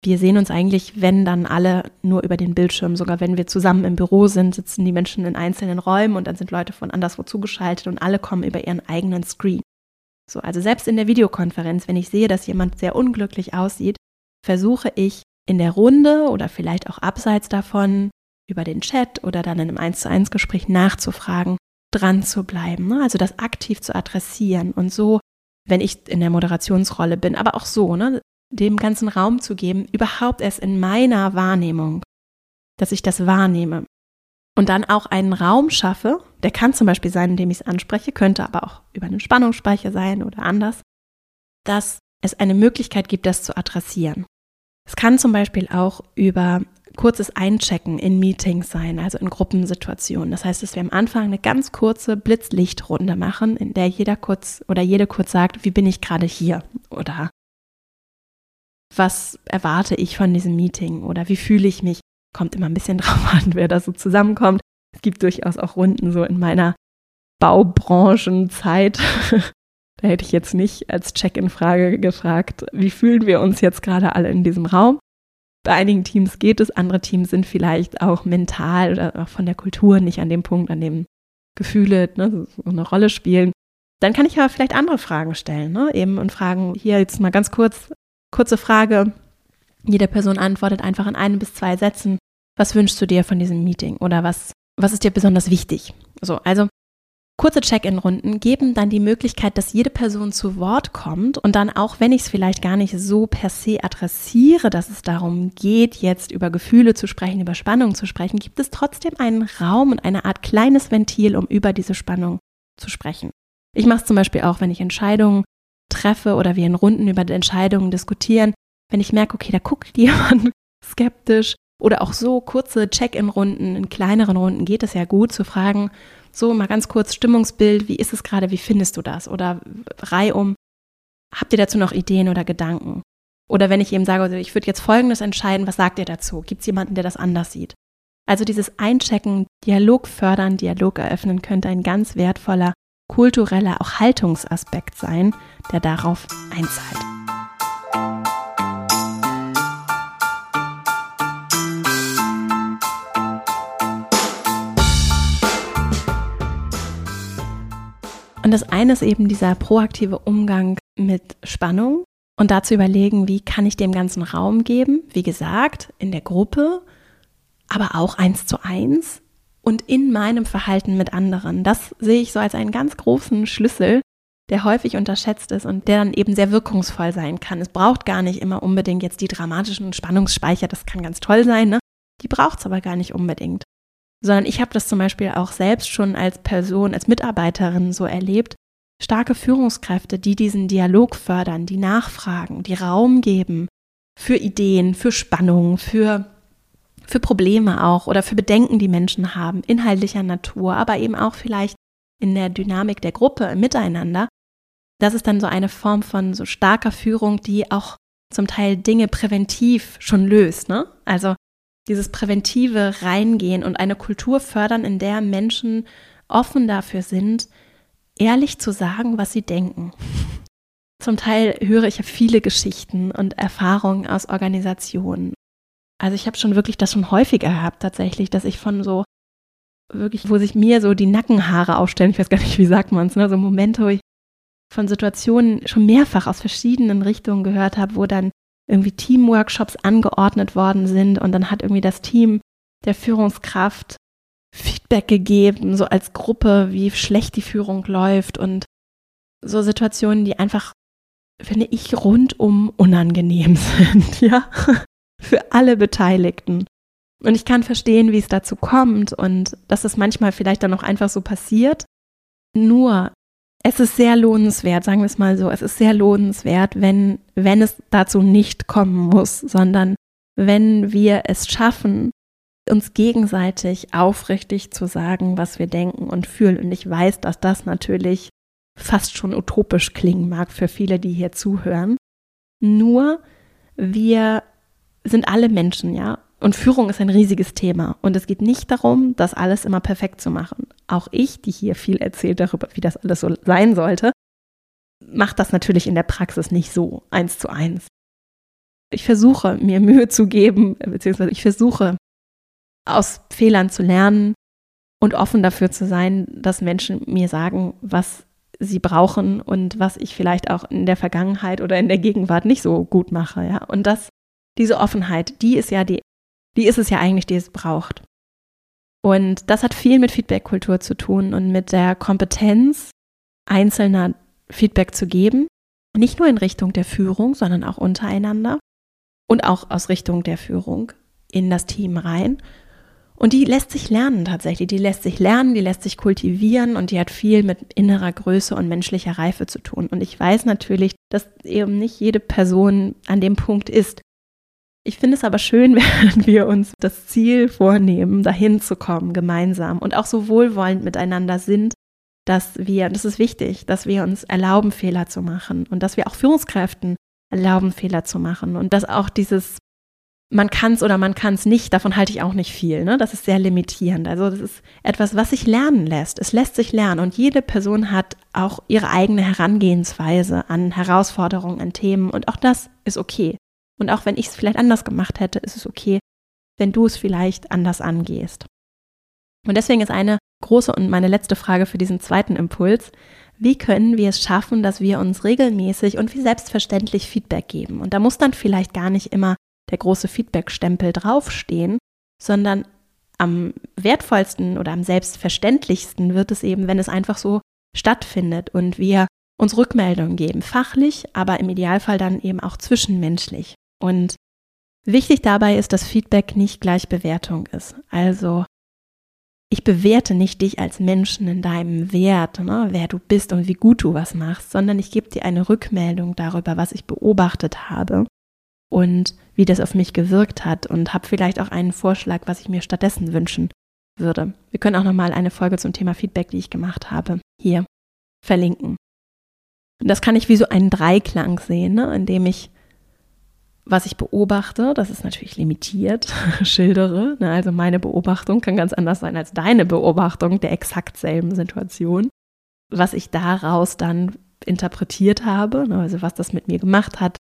wir sehen uns eigentlich, wenn dann alle nur über den Bildschirm. Sogar wenn wir zusammen im Büro sind, sitzen die Menschen in einzelnen Räumen und dann sind Leute von anderswo zugeschaltet und alle kommen über ihren eigenen Screen. So, also selbst in der Videokonferenz, wenn ich sehe, dass jemand sehr unglücklich aussieht, versuche ich in der Runde oder vielleicht auch abseits davon über den Chat oder dann in einem 1 zu 1 Gespräch nachzufragen, dran zu bleiben, ne? also das aktiv zu adressieren und so, wenn ich in der Moderationsrolle bin, aber auch so, ne? Dem ganzen Raum zu geben, überhaupt erst in meiner Wahrnehmung, dass ich das wahrnehme. Und dann auch einen Raum schaffe, der kann zum Beispiel sein, indem ich es anspreche, könnte aber auch über einen Spannungsspeicher sein oder anders, dass es eine Möglichkeit gibt, das zu adressieren. Es kann zum Beispiel auch über kurzes Einchecken in Meetings sein, also in Gruppensituationen. Das heißt, dass wir am Anfang eine ganz kurze Blitzlichtrunde machen, in der jeder kurz oder jede kurz sagt, wie bin ich gerade hier oder was erwarte ich von diesem Meeting oder wie fühle ich mich. Kommt immer ein bisschen drauf an, wer da so zusammenkommt. Es gibt durchaus auch Runden so in meiner Baubranchenzeit. da hätte ich jetzt nicht als Check-in-Frage gefragt, wie fühlen wir uns jetzt gerade alle in diesem Raum? Bei einigen Teams geht es, andere Teams sind vielleicht auch mental oder auch von der Kultur nicht an dem Punkt, an dem Gefühle ne, so eine Rolle spielen. Dann kann ich aber vielleicht andere Fragen stellen, ne? eben und fragen, hier jetzt mal ganz kurz, kurze Frage. Jede Person antwortet einfach in einem bis zwei Sätzen. Was wünschst du dir von diesem Meeting oder was, was ist dir besonders wichtig? So, also Kurze Check-in-Runden geben dann die Möglichkeit, dass jede Person zu Wort kommt und dann auch, wenn ich es vielleicht gar nicht so per se adressiere, dass es darum geht, jetzt über Gefühle zu sprechen, über Spannung zu sprechen, gibt es trotzdem einen Raum und eine Art kleines Ventil, um über diese Spannung zu sprechen. Ich mache es zum Beispiel auch, wenn ich Entscheidungen treffe oder wir in Runden über Entscheidungen diskutieren, wenn ich merke, okay, da guckt jemand skeptisch oder auch so kurze Check-in-Runden, in kleineren Runden geht es ja gut zu fragen, so mal ganz kurz Stimmungsbild, wie ist es gerade, wie findest du das? Oder reihum, habt ihr dazu noch Ideen oder Gedanken? Oder wenn ich eben sage, also ich würde jetzt Folgendes entscheiden, was sagt ihr dazu? Gibt es jemanden, der das anders sieht? Also dieses Einchecken, Dialog fördern, Dialog eröffnen könnte ein ganz wertvoller kultureller, auch Haltungsaspekt sein, der darauf einzahlt. Und das eine ist eben dieser proaktive Umgang mit Spannung und dazu überlegen, wie kann ich dem ganzen Raum geben, wie gesagt, in der Gruppe, aber auch eins zu eins und in meinem Verhalten mit anderen. Das sehe ich so als einen ganz großen Schlüssel, der häufig unterschätzt ist und der dann eben sehr wirkungsvoll sein kann. Es braucht gar nicht immer unbedingt jetzt die dramatischen Spannungsspeicher, das kann ganz toll sein, ne? Die braucht es aber gar nicht unbedingt. Sondern ich habe das zum Beispiel auch selbst schon als Person, als Mitarbeiterin so erlebt. Starke Führungskräfte, die diesen Dialog fördern, die nachfragen, die Raum geben für Ideen, für Spannung, für, für Probleme auch oder für Bedenken, die Menschen haben, inhaltlicher Natur, aber eben auch vielleicht in der Dynamik der Gruppe, im Miteinander. Das ist dann so eine Form von so starker Führung, die auch zum Teil Dinge präventiv schon löst. Ne? Also dieses präventive Reingehen und eine Kultur fördern, in der Menschen offen dafür sind, ehrlich zu sagen, was sie denken. Zum Teil höre ich ja viele Geschichten und Erfahrungen aus Organisationen. Also ich habe schon wirklich das schon häufiger gehabt tatsächlich, dass ich von so wirklich, wo sich mir so die Nackenhaare aufstellen, ich weiß gar nicht, wie sagt man es, ne? so Momente, wo ich von Situationen schon mehrfach aus verschiedenen Richtungen gehört habe, wo dann irgendwie Teamworkshops angeordnet worden sind und dann hat irgendwie das Team der Führungskraft Feedback gegeben, so als Gruppe, wie schlecht die Führung läuft und so Situationen, die einfach, finde ich, rundum unangenehm sind, ja, für alle Beteiligten. Und ich kann verstehen, wie es dazu kommt und dass es manchmal vielleicht dann auch einfach so passiert. Nur es ist sehr lohnenswert, sagen wir es mal so, es ist sehr lohnenswert, wenn, wenn es dazu nicht kommen muss, sondern wenn wir es schaffen, uns gegenseitig aufrichtig zu sagen, was wir denken und fühlen. Und ich weiß, dass das natürlich fast schon utopisch klingen mag für viele, die hier zuhören. Nur wir sind alle Menschen, ja. Und Führung ist ein riesiges Thema. Und es geht nicht darum, das alles immer perfekt zu machen. Auch ich, die hier viel erzählt darüber, wie das alles so sein sollte, macht das natürlich in der Praxis nicht so eins zu eins. Ich versuche, mir Mühe zu geben, beziehungsweise ich versuche, aus Fehlern zu lernen und offen dafür zu sein, dass Menschen mir sagen, was sie brauchen und was ich vielleicht auch in der Vergangenheit oder in der Gegenwart nicht so gut mache, ja. Und das, diese Offenheit, die ist ja die die ist es ja eigentlich, die es braucht. Und das hat viel mit Feedback-Kultur zu tun und mit der Kompetenz einzelner Feedback zu geben. Nicht nur in Richtung der Führung, sondern auch untereinander und auch aus Richtung der Führung in das Team rein. Und die lässt sich lernen tatsächlich. Die lässt sich lernen, die lässt sich kultivieren und die hat viel mit innerer Größe und menschlicher Reife zu tun. Und ich weiß natürlich, dass eben nicht jede Person an dem Punkt ist, ich finde es aber schön, wenn wir uns das Ziel vornehmen, dahin zu kommen, gemeinsam und auch so wohlwollend miteinander sind, dass wir, das ist wichtig, dass wir uns erlauben, Fehler zu machen und dass wir auch Führungskräften erlauben, Fehler zu machen und dass auch dieses man kann es oder man kann es nicht, davon halte ich auch nicht viel. Ne? Das ist sehr limitierend. Also das ist etwas, was sich lernen lässt. Es lässt sich lernen und jede Person hat auch ihre eigene Herangehensweise an Herausforderungen, an Themen und auch das ist okay. Und auch wenn ich es vielleicht anders gemacht hätte, ist es okay, wenn du es vielleicht anders angehst. Und deswegen ist eine große und meine letzte Frage für diesen zweiten Impuls, wie können wir es schaffen, dass wir uns regelmäßig und wie selbstverständlich Feedback geben? Und da muss dann vielleicht gar nicht immer der große Feedback-Stempel draufstehen, sondern am wertvollsten oder am selbstverständlichsten wird es eben, wenn es einfach so stattfindet und wir uns Rückmeldungen geben, fachlich, aber im Idealfall dann eben auch zwischenmenschlich. Und wichtig dabei ist, dass Feedback nicht gleich Bewertung ist. Also ich bewerte nicht dich als Menschen in deinem Wert, ne, wer du bist und wie gut du was machst, sondern ich gebe dir eine Rückmeldung darüber, was ich beobachtet habe und wie das auf mich gewirkt hat und habe vielleicht auch einen Vorschlag, was ich mir stattdessen wünschen würde. Wir können auch nochmal eine Folge zum Thema Feedback, die ich gemacht habe, hier verlinken. Und das kann ich wie so einen Dreiklang sehen, ne, in dem ich was ich beobachte, das ist natürlich limitiert, schildere. Ne? Also meine Beobachtung kann ganz anders sein als deine Beobachtung der exakt selben Situation. Was ich daraus dann interpretiert habe, ne? also was das mit mir gemacht hat,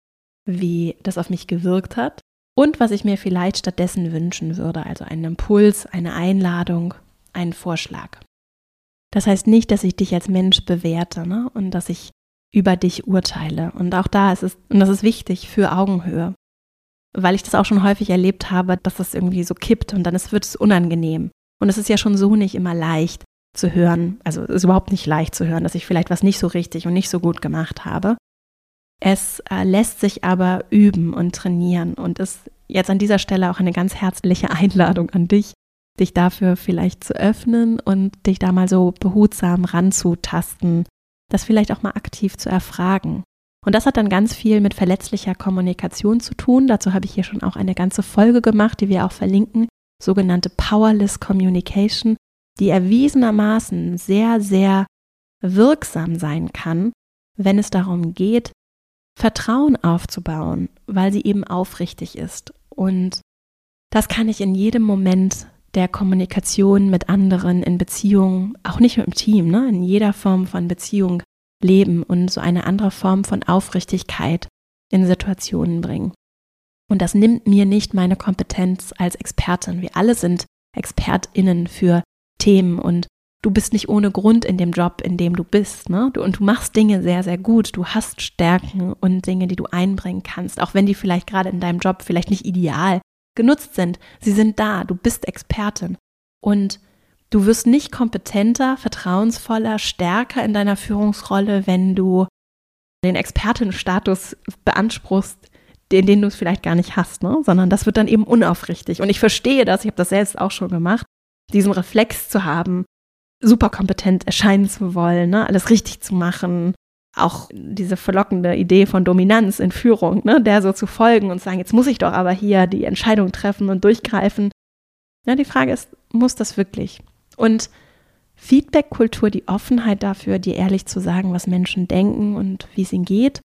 wie das auf mich gewirkt hat und was ich mir vielleicht stattdessen wünschen würde, also einen Impuls, eine Einladung, einen Vorschlag. Das heißt nicht, dass ich dich als Mensch bewerte ne? und dass ich über dich urteile. Und auch da ist es, und das ist wichtig für Augenhöhe, weil ich das auch schon häufig erlebt habe, dass das irgendwie so kippt und dann wird es unangenehm. Und es ist ja schon so nicht immer leicht, zu hören, also es ist überhaupt nicht leicht zu hören, dass ich vielleicht was nicht so richtig und nicht so gut gemacht habe. Es äh, lässt sich aber üben und trainieren und ist jetzt an dieser Stelle auch eine ganz herzliche Einladung an dich, dich dafür vielleicht zu öffnen und dich da mal so behutsam ranzutasten, das vielleicht auch mal aktiv zu erfragen. Und das hat dann ganz viel mit verletzlicher Kommunikation zu tun. Dazu habe ich hier schon auch eine ganze Folge gemacht, die wir auch verlinken, sogenannte Powerless Communication, die erwiesenermaßen sehr, sehr wirksam sein kann, wenn es darum geht, Vertrauen aufzubauen, weil sie eben aufrichtig ist. Und das kann ich in jedem Moment der Kommunikation mit anderen in Beziehungen, auch nicht mit dem Team, ne, in jeder Form von Beziehung leben und so eine andere Form von Aufrichtigkeit in Situationen bringen. Und das nimmt mir nicht meine Kompetenz als Expertin. Wir alle sind ExpertInnen für Themen und du bist nicht ohne Grund in dem Job, in dem du bist. Ne? Du, und du machst Dinge sehr, sehr gut. Du hast Stärken und Dinge, die du einbringen kannst, auch wenn die vielleicht gerade in deinem Job vielleicht nicht ideal genutzt sind. Sie sind da. Du bist Expertin. Und du wirst nicht kompetenter, vertrauensvoller, stärker in deiner Führungsrolle, wenn du den Expertenstatus beanspruchst, den, den du vielleicht gar nicht hast, ne? sondern das wird dann eben unaufrichtig. Und ich verstehe das, ich habe das selbst auch schon gemacht, diesen Reflex zu haben, super kompetent erscheinen zu wollen, ne? alles richtig zu machen. Auch diese verlockende Idee von Dominanz in Führung, ne? der so zu folgen und sagen, jetzt muss ich doch aber hier die Entscheidung treffen und durchgreifen. Ja, die Frage ist, muss das wirklich? Und Feedback-Kultur, die Offenheit dafür, dir ehrlich zu sagen, was Menschen denken und wie es ihnen geht,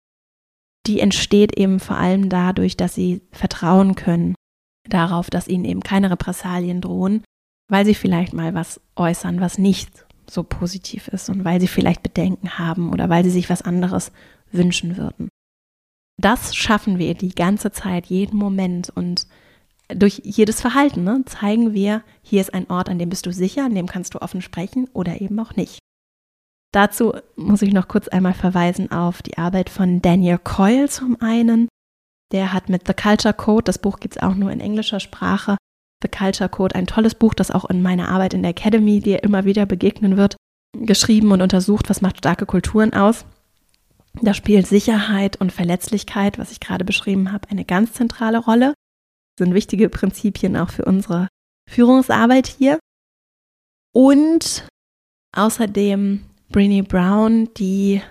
die entsteht eben vor allem dadurch, dass sie vertrauen können darauf, dass ihnen eben keine Repressalien drohen, weil sie vielleicht mal was äußern, was nicht so positiv ist und weil sie vielleicht Bedenken haben oder weil sie sich was anderes wünschen würden. Das schaffen wir die ganze Zeit, jeden Moment und durch jedes Verhalten ne, zeigen wir, hier ist ein Ort, an dem bist du sicher, an dem kannst du offen sprechen oder eben auch nicht. Dazu muss ich noch kurz einmal verweisen auf die Arbeit von Daniel Coyle zum einen. Der hat mit The Culture Code, das Buch gibt es auch nur in englischer Sprache, The Culture Code, ein tolles Buch, das auch in meiner Arbeit in der Academy dir immer wieder begegnen wird, geschrieben und untersucht, was macht starke Kulturen aus. Da spielt Sicherheit und Verletzlichkeit, was ich gerade beschrieben habe, eine ganz zentrale Rolle. Das sind wichtige Prinzipien auch für unsere Führungsarbeit hier. Und außerdem Brené Brown, die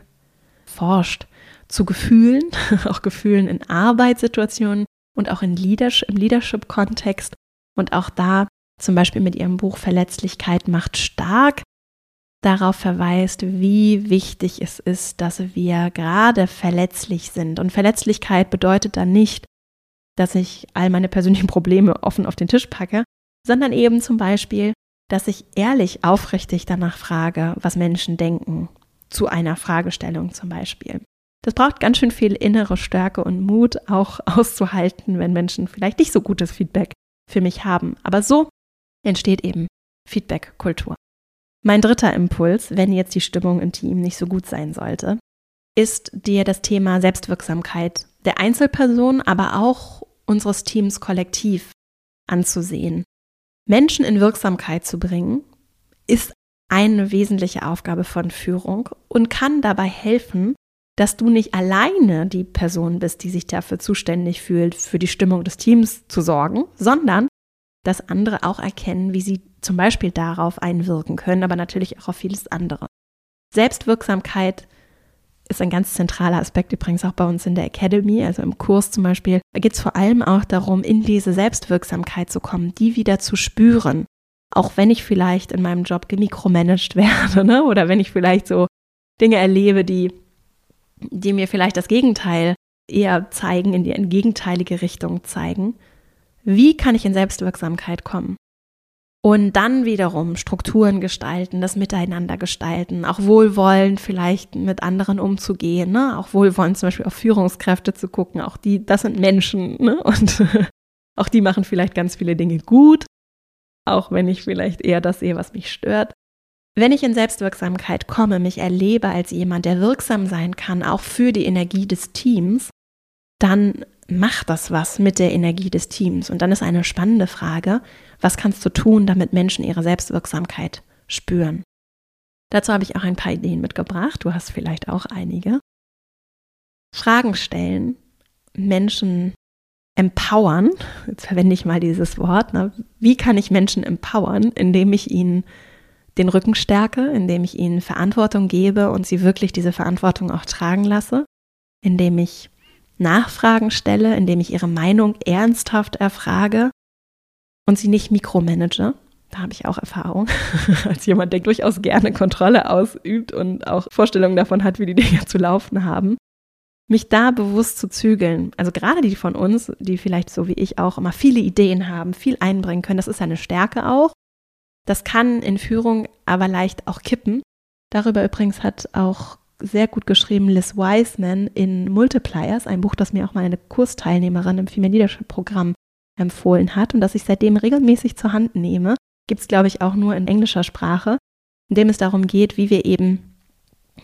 forscht zu Gefühlen, auch Gefühlen in Arbeitssituationen und auch in Leadership, im Leadership-Kontext und auch da zum Beispiel mit ihrem Buch Verletzlichkeit macht stark darauf verweist, wie wichtig es ist, dass wir gerade verletzlich sind. Und Verletzlichkeit bedeutet dann nicht, dass ich all meine persönlichen Probleme offen auf den Tisch packe, sondern eben zum Beispiel, dass ich ehrlich, aufrichtig danach frage, was Menschen denken, zu einer Fragestellung zum Beispiel. Das braucht ganz schön viel innere Stärke und Mut, auch auszuhalten, wenn Menschen vielleicht nicht so gutes Feedback für mich haben. Aber so entsteht eben Feedback-Kultur. Mein dritter Impuls, wenn jetzt die Stimmung im Team nicht so gut sein sollte, ist dir das Thema Selbstwirksamkeit der Einzelperson, aber auch unseres Teams kollektiv anzusehen. Menschen in Wirksamkeit zu bringen, ist eine wesentliche Aufgabe von Führung und kann dabei helfen, dass du nicht alleine die Person bist, die sich dafür zuständig fühlt, für die Stimmung des Teams zu sorgen, sondern dass andere auch erkennen, wie sie zum Beispiel darauf einwirken können, aber natürlich auch auf vieles andere. Selbstwirksamkeit ist ein ganz zentraler Aspekt übrigens auch bei uns in der Academy, also im Kurs zum Beispiel. Da geht es vor allem auch darum, in diese Selbstwirksamkeit zu kommen, die wieder zu spüren. Auch wenn ich vielleicht in meinem Job gemikromanagt werde, ne? oder wenn ich vielleicht so Dinge erlebe, die die mir vielleicht das Gegenteil eher zeigen, in die gegenteilige Richtung zeigen. Wie kann ich in Selbstwirksamkeit kommen? Und dann wiederum Strukturen gestalten, das Miteinander gestalten, auch wohlwollend vielleicht mit anderen umzugehen, ne? auch wohlwollend zum Beispiel auf Führungskräfte zu gucken, auch die, das sind Menschen ne? und auch die machen vielleicht ganz viele Dinge gut, auch wenn ich vielleicht eher das sehe, was mich stört. Wenn ich in Selbstwirksamkeit komme, mich erlebe als jemand, der wirksam sein kann, auch für die Energie des Teams, dann macht das was mit der Energie des Teams. Und dann ist eine spannende Frage, was kannst du tun, damit Menschen ihre Selbstwirksamkeit spüren? Dazu habe ich auch ein paar Ideen mitgebracht. Du hast vielleicht auch einige. Fragen stellen, Menschen empowern. Jetzt verwende ich mal dieses Wort. Ne? Wie kann ich Menschen empowern, indem ich ihnen den Rücken stärke, indem ich ihnen Verantwortung gebe und sie wirklich diese Verantwortung auch tragen lasse, indem ich Nachfragen stelle, indem ich ihre Meinung ernsthaft erfrage und sie nicht mikromanage. Da habe ich auch Erfahrung, als jemand, der durchaus gerne Kontrolle ausübt und auch Vorstellungen davon hat, wie die Dinge zu laufen haben. Mich da bewusst zu zügeln, also gerade die von uns, die vielleicht so wie ich auch immer viele Ideen haben, viel einbringen können, das ist eine Stärke auch. Das kann in Führung aber leicht auch kippen. Darüber übrigens hat auch sehr gut geschrieben Liz Wiseman in Multipliers, ein Buch, das mir auch mal eine Kursteilnehmerin im Female Leadership Programm empfohlen hat und das ich seitdem regelmäßig zur Hand nehme gibt es, glaube ich, auch nur in englischer Sprache, in dem es darum geht, wie wir eben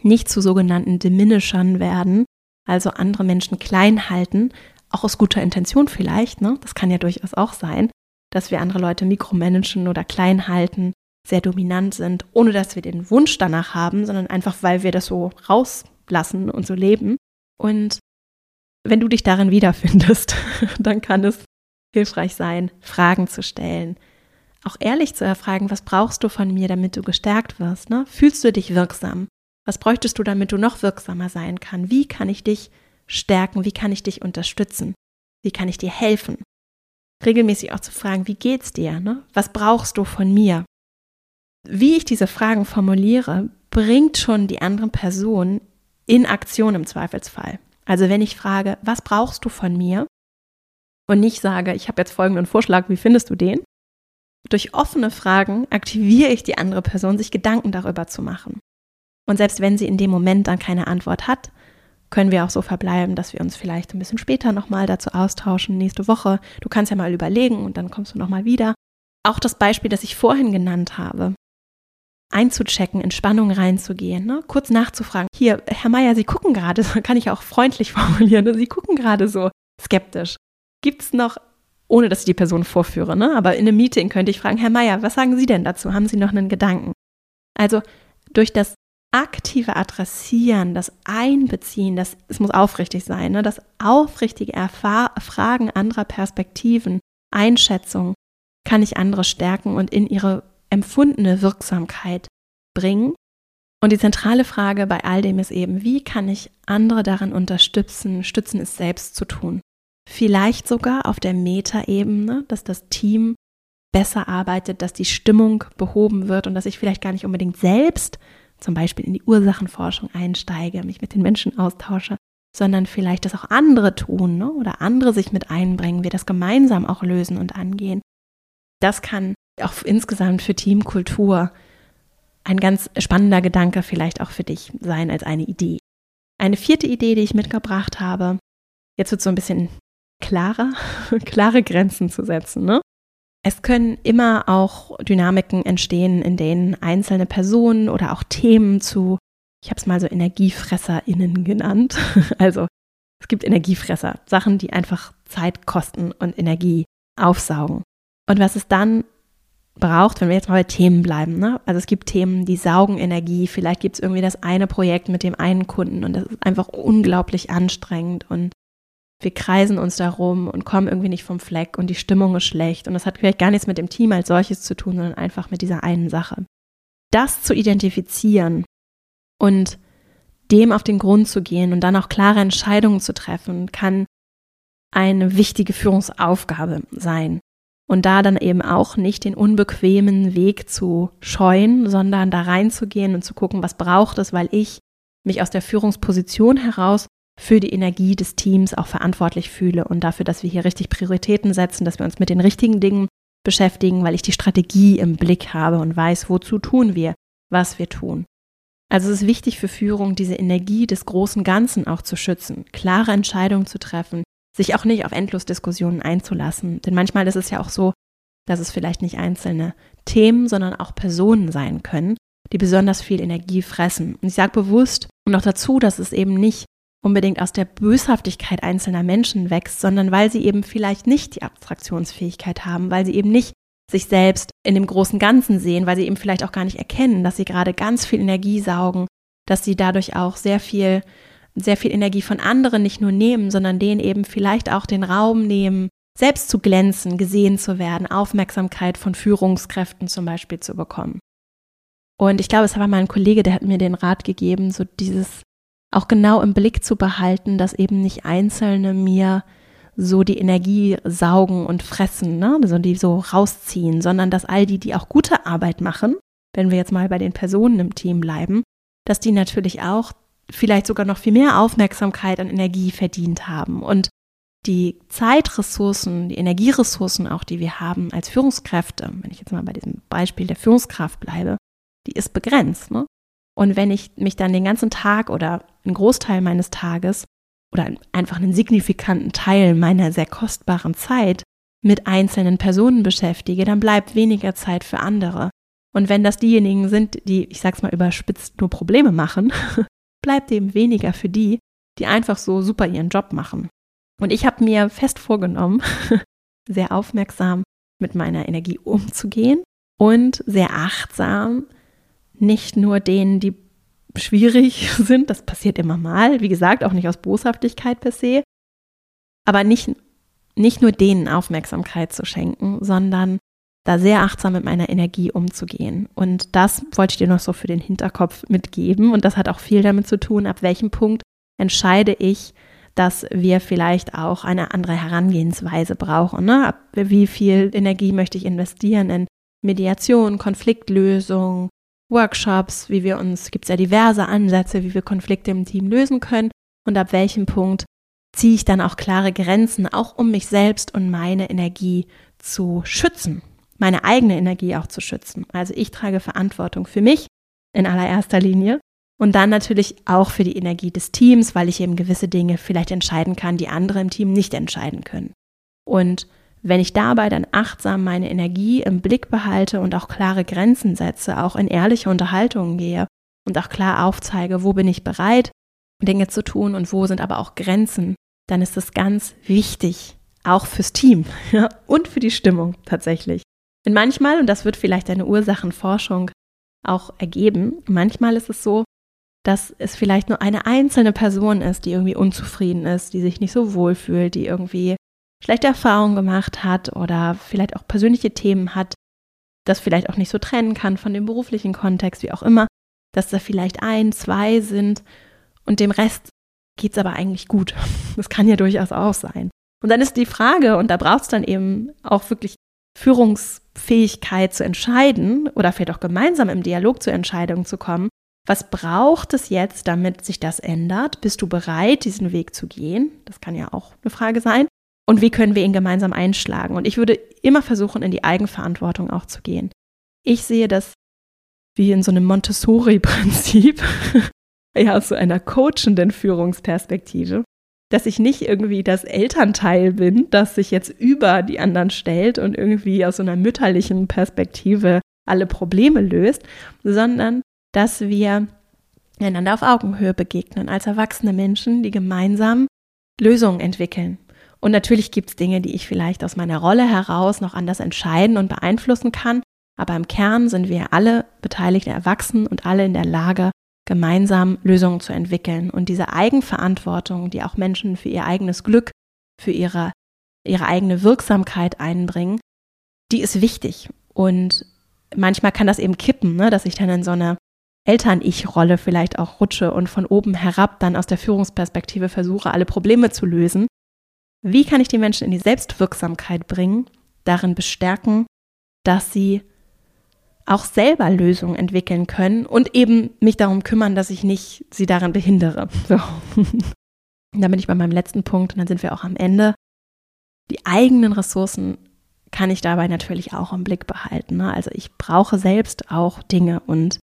nicht zu sogenannten Diminishern werden, also andere Menschen klein halten, auch aus guter Intention vielleicht, ne? das kann ja durchaus auch sein, dass wir andere Leute mikromanagen oder klein halten, sehr dominant sind, ohne dass wir den Wunsch danach haben, sondern einfach, weil wir das so rauslassen und so leben. Und wenn du dich darin wiederfindest, dann kann es hilfreich sein, Fragen zu stellen, auch ehrlich zu erfragen, was brauchst du von mir, damit du gestärkt wirst? Ne? Fühlst du dich wirksam? Was bräuchtest du, damit du noch wirksamer sein kannst? Wie kann ich dich stärken? Wie kann ich dich unterstützen? Wie kann ich dir helfen? Regelmäßig auch zu fragen, wie geht's dir? Ne? Was brauchst du von mir? Wie ich diese Fragen formuliere, bringt schon die andere Person in Aktion im Zweifelsfall. Also wenn ich frage, was brauchst du von mir? Und nicht sage, ich habe jetzt folgenden Vorschlag, wie findest du den? Durch offene Fragen aktiviere ich die andere Person, sich Gedanken darüber zu machen. Und selbst wenn sie in dem Moment dann keine Antwort hat, können wir auch so verbleiben, dass wir uns vielleicht ein bisschen später nochmal dazu austauschen, nächste Woche. Du kannst ja mal überlegen und dann kommst du nochmal wieder. Auch das Beispiel, das ich vorhin genannt habe, einzuchecken, in Spannung reinzugehen, ne? kurz nachzufragen. Hier, Herr Meier, Sie gucken gerade, kann ich auch freundlich formulieren, ne? Sie gucken gerade so skeptisch. Gibt es noch ohne dass ich die Person vorführe. Ne? Aber in einem Meeting könnte ich fragen, Herr Meier, was sagen Sie denn dazu? Haben Sie noch einen Gedanken? Also durch das aktive Adressieren, das Einbeziehen, das, es muss aufrichtig sein, ne? das aufrichtige Erfragen anderer Perspektiven, Einschätzung, kann ich andere stärken und in ihre empfundene Wirksamkeit bringen. Und die zentrale Frage bei all dem ist eben, wie kann ich andere daran unterstützen, stützen es selbst zu tun? Vielleicht sogar auf der Metaebene, dass das Team besser arbeitet, dass die Stimmung behoben wird und dass ich vielleicht gar nicht unbedingt selbst zum Beispiel in die Ursachenforschung einsteige, mich mit den Menschen austausche, sondern vielleicht das auch andere tun ne? oder andere sich mit einbringen, wir das gemeinsam auch lösen und angehen. Das kann auch insgesamt für Teamkultur ein ganz spannender Gedanke vielleicht auch für dich sein als eine Idee. Eine vierte Idee, die ich mitgebracht habe, jetzt wird so ein bisschen klarer, klare Grenzen zu setzen. Ne? Es können immer auch Dynamiken entstehen, in denen einzelne Personen oder auch Themen zu, ich habe es mal so EnergiefresserInnen genannt. Also es gibt Energiefresser, Sachen, die einfach Zeit kosten und Energie aufsaugen. Und was es dann braucht, wenn wir jetzt mal bei Themen bleiben. Ne? Also es gibt Themen, die saugen Energie. Vielleicht gibt es irgendwie das eine Projekt mit dem einen Kunden und das ist einfach unglaublich anstrengend und wir kreisen uns darum und kommen irgendwie nicht vom Fleck und die Stimmung ist schlecht und das hat vielleicht gar nichts mit dem Team als solches zu tun, sondern einfach mit dieser einen Sache. Das zu identifizieren und dem auf den Grund zu gehen und dann auch klare Entscheidungen zu treffen, kann eine wichtige Führungsaufgabe sein. Und da dann eben auch nicht den unbequemen Weg zu scheuen, sondern da reinzugehen und zu gucken, was braucht es, weil ich mich aus der Führungsposition heraus für die Energie des Teams auch verantwortlich fühle und dafür, dass wir hier richtig Prioritäten setzen, dass wir uns mit den richtigen Dingen beschäftigen, weil ich die Strategie im Blick habe und weiß, wozu tun wir, was wir tun. Also es ist wichtig für Führung, diese Energie des großen Ganzen auch zu schützen, klare Entscheidungen zu treffen, sich auch nicht auf Endlosdiskussionen einzulassen. Denn manchmal ist es ja auch so, dass es vielleicht nicht einzelne Themen, sondern auch Personen sein können, die besonders viel Energie fressen. Und ich sage bewusst und noch dazu, dass es eben nicht unbedingt aus der Böshaftigkeit einzelner Menschen wächst, sondern weil sie eben vielleicht nicht die Abstraktionsfähigkeit haben, weil sie eben nicht sich selbst in dem großen Ganzen sehen, weil sie eben vielleicht auch gar nicht erkennen, dass sie gerade ganz viel Energie saugen, dass sie dadurch auch sehr viel, sehr viel Energie von anderen nicht nur nehmen, sondern denen eben vielleicht auch den Raum nehmen, selbst zu glänzen, gesehen zu werden, Aufmerksamkeit von Führungskräften zum Beispiel zu bekommen. Und ich glaube, es war mal ein Kollege, der hat mir den Rat gegeben, so dieses auch genau im Blick zu behalten, dass eben nicht Einzelne mir so die Energie saugen und fressen, ne? also die so rausziehen, sondern dass all die, die auch gute Arbeit machen, wenn wir jetzt mal bei den Personen im Team bleiben, dass die natürlich auch vielleicht sogar noch viel mehr Aufmerksamkeit an Energie verdient haben und die Zeitressourcen, die Energieressourcen auch, die wir haben als Führungskräfte, wenn ich jetzt mal bei diesem Beispiel der Führungskraft bleibe, die ist begrenzt. Ne? Und wenn ich mich dann den ganzen Tag oder einen Großteil meines Tages oder einfach einen signifikanten Teil meiner sehr kostbaren Zeit mit einzelnen Personen beschäftige, dann bleibt weniger Zeit für andere. Und wenn das diejenigen sind, die, ich sag's mal überspitzt, nur Probleme machen, bleibt eben weniger für die, die einfach so super ihren Job machen. Und ich habe mir fest vorgenommen, sehr aufmerksam mit meiner Energie umzugehen und sehr achtsam nicht nur denen, die schwierig sind, das passiert immer mal, wie gesagt, auch nicht aus Boshaftigkeit per se, aber nicht, nicht nur denen Aufmerksamkeit zu schenken, sondern da sehr achtsam mit meiner Energie umzugehen. Und das wollte ich dir noch so für den Hinterkopf mitgeben. Und das hat auch viel damit zu tun, ab welchem Punkt entscheide ich, dass wir vielleicht auch eine andere Herangehensweise brauchen. Ne? Wie viel Energie möchte ich investieren in Mediation, Konfliktlösung, Workshops, wie wir uns, gibt es ja diverse Ansätze, wie wir Konflikte im Team lösen können und ab welchem Punkt ziehe ich dann auch klare Grenzen, auch um mich selbst und meine Energie zu schützen, meine eigene Energie auch zu schützen. Also ich trage Verantwortung für mich in allererster Linie und dann natürlich auch für die Energie des Teams, weil ich eben gewisse Dinge vielleicht entscheiden kann, die andere im Team nicht entscheiden können. Und wenn ich dabei dann achtsam meine Energie im Blick behalte und auch klare Grenzen setze, auch in ehrliche Unterhaltungen gehe und auch klar aufzeige, wo bin ich bereit, Dinge zu tun und wo sind aber auch Grenzen, dann ist das ganz wichtig, auch fürs Team ja, und für die Stimmung tatsächlich. Denn manchmal, und das wird vielleicht eine Ursachenforschung auch ergeben, manchmal ist es so, dass es vielleicht nur eine einzelne Person ist, die irgendwie unzufrieden ist, die sich nicht so wohl fühlt, die irgendwie schlechte Erfahrungen gemacht hat oder vielleicht auch persönliche Themen hat, das vielleicht auch nicht so trennen kann von dem beruflichen Kontext, wie auch immer, dass da vielleicht ein, zwei sind und dem Rest geht es aber eigentlich gut. Das kann ja durchaus auch sein. Und dann ist die Frage, und da braucht es dann eben auch wirklich Führungsfähigkeit zu entscheiden oder vielleicht auch gemeinsam im Dialog zur Entscheidung zu kommen, was braucht es jetzt, damit sich das ändert? Bist du bereit, diesen Weg zu gehen? Das kann ja auch eine Frage sein und wie können wir ihn gemeinsam einschlagen. Und ich würde immer versuchen, in die Eigenverantwortung auch zu gehen. Ich sehe das wie in so einem Montessori-Prinzip, ja, aus so einer coachenden Führungsperspektive, dass ich nicht irgendwie das Elternteil bin, das sich jetzt über die anderen stellt und irgendwie aus so einer mütterlichen Perspektive alle Probleme löst, sondern dass wir einander auf Augenhöhe begegnen als erwachsene Menschen, die gemeinsam Lösungen entwickeln und natürlich gibt es Dinge, die ich vielleicht aus meiner Rolle heraus noch anders entscheiden und beeinflussen kann. Aber im Kern sind wir alle Beteiligte erwachsen und alle in der Lage, gemeinsam Lösungen zu entwickeln. Und diese Eigenverantwortung, die auch Menschen für ihr eigenes Glück, für ihre, ihre eigene Wirksamkeit einbringen, die ist wichtig. Und manchmal kann das eben kippen, ne, dass ich dann in so eine Eltern-Ich-Rolle vielleicht auch rutsche und von oben herab dann aus der Führungsperspektive versuche, alle Probleme zu lösen. Wie kann ich die Menschen in die Selbstwirksamkeit bringen, darin bestärken, dass sie auch selber Lösungen entwickeln können und eben mich darum kümmern, dass ich nicht sie daran behindere. So. da bin ich bei meinem letzten Punkt und dann sind wir auch am Ende. Die eigenen Ressourcen kann ich dabei natürlich auch im Blick behalten. Ne? Also ich brauche selbst auch Dinge und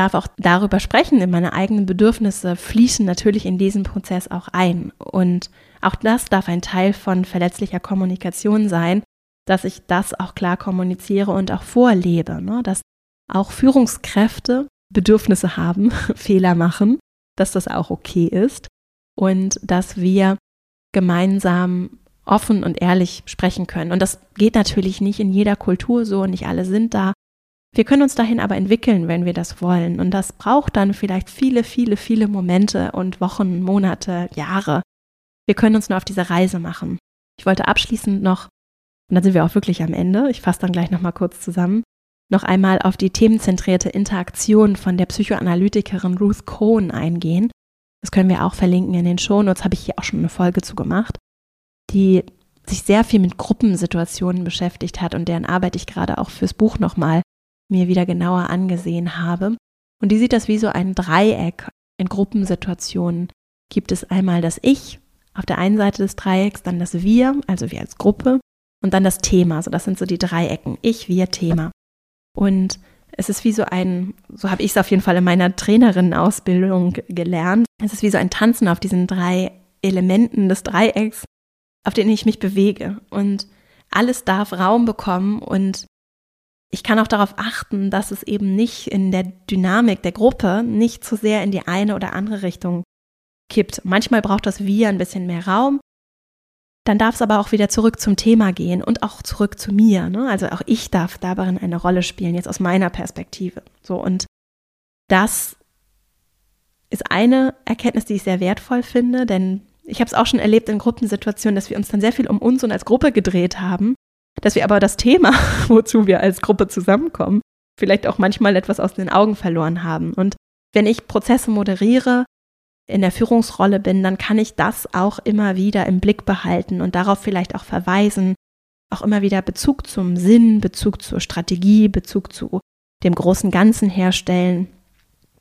darf auch darüber sprechen, denn meine eigenen Bedürfnisse fließen natürlich in diesen Prozess auch ein. Und auch das darf ein Teil von verletzlicher Kommunikation sein, dass ich das auch klar kommuniziere und auch vorlebe, ne? dass auch Führungskräfte Bedürfnisse haben, Fehler machen, dass das auch okay ist und dass wir gemeinsam offen und ehrlich sprechen können. Und das geht natürlich nicht in jeder Kultur so und nicht alle sind da. Wir können uns dahin aber entwickeln, wenn wir das wollen. Und das braucht dann vielleicht viele, viele, viele Momente und Wochen, Monate, Jahre. Wir können uns nur auf diese Reise machen. Ich wollte abschließend noch, und dann sind wir auch wirklich am Ende, ich fasse dann gleich nochmal kurz zusammen, noch einmal auf die themenzentrierte Interaktion von der Psychoanalytikerin Ruth Cohn eingehen. Das können wir auch verlinken in den Shownotes, habe ich hier auch schon eine Folge zu gemacht, die sich sehr viel mit Gruppensituationen beschäftigt hat und deren Arbeit ich gerade auch fürs Buch nochmal mir wieder genauer angesehen habe. Und die sieht das wie so ein Dreieck. In Gruppensituationen gibt es einmal das Ich auf der einen Seite des Dreiecks, dann das Wir, also wir als Gruppe, und dann das Thema. So, das sind so die Dreiecken. Ich, wir, Thema. Und es ist wie so ein, so habe ich es auf jeden Fall in meiner Trainerinnenausbildung gelernt. Es ist wie so ein Tanzen auf diesen drei Elementen des Dreiecks, auf denen ich mich bewege. Und alles darf Raum bekommen und ich kann auch darauf achten, dass es eben nicht in der Dynamik der Gruppe nicht zu sehr in die eine oder andere Richtung kippt. Manchmal braucht das Wir ein bisschen mehr Raum. Dann darf es aber auch wieder zurück zum Thema gehen und auch zurück zu mir. Ne? Also auch ich darf darin eine Rolle spielen, jetzt aus meiner Perspektive. So und das ist eine Erkenntnis, die ich sehr wertvoll finde, denn ich habe es auch schon erlebt in Gruppensituationen, dass wir uns dann sehr viel um uns und als Gruppe gedreht haben dass wir aber das Thema, wozu wir als Gruppe zusammenkommen, vielleicht auch manchmal etwas aus den Augen verloren haben. Und wenn ich Prozesse moderiere, in der Führungsrolle bin, dann kann ich das auch immer wieder im Blick behalten und darauf vielleicht auch verweisen, auch immer wieder Bezug zum Sinn, Bezug zur Strategie, Bezug zu dem großen Ganzen herstellen,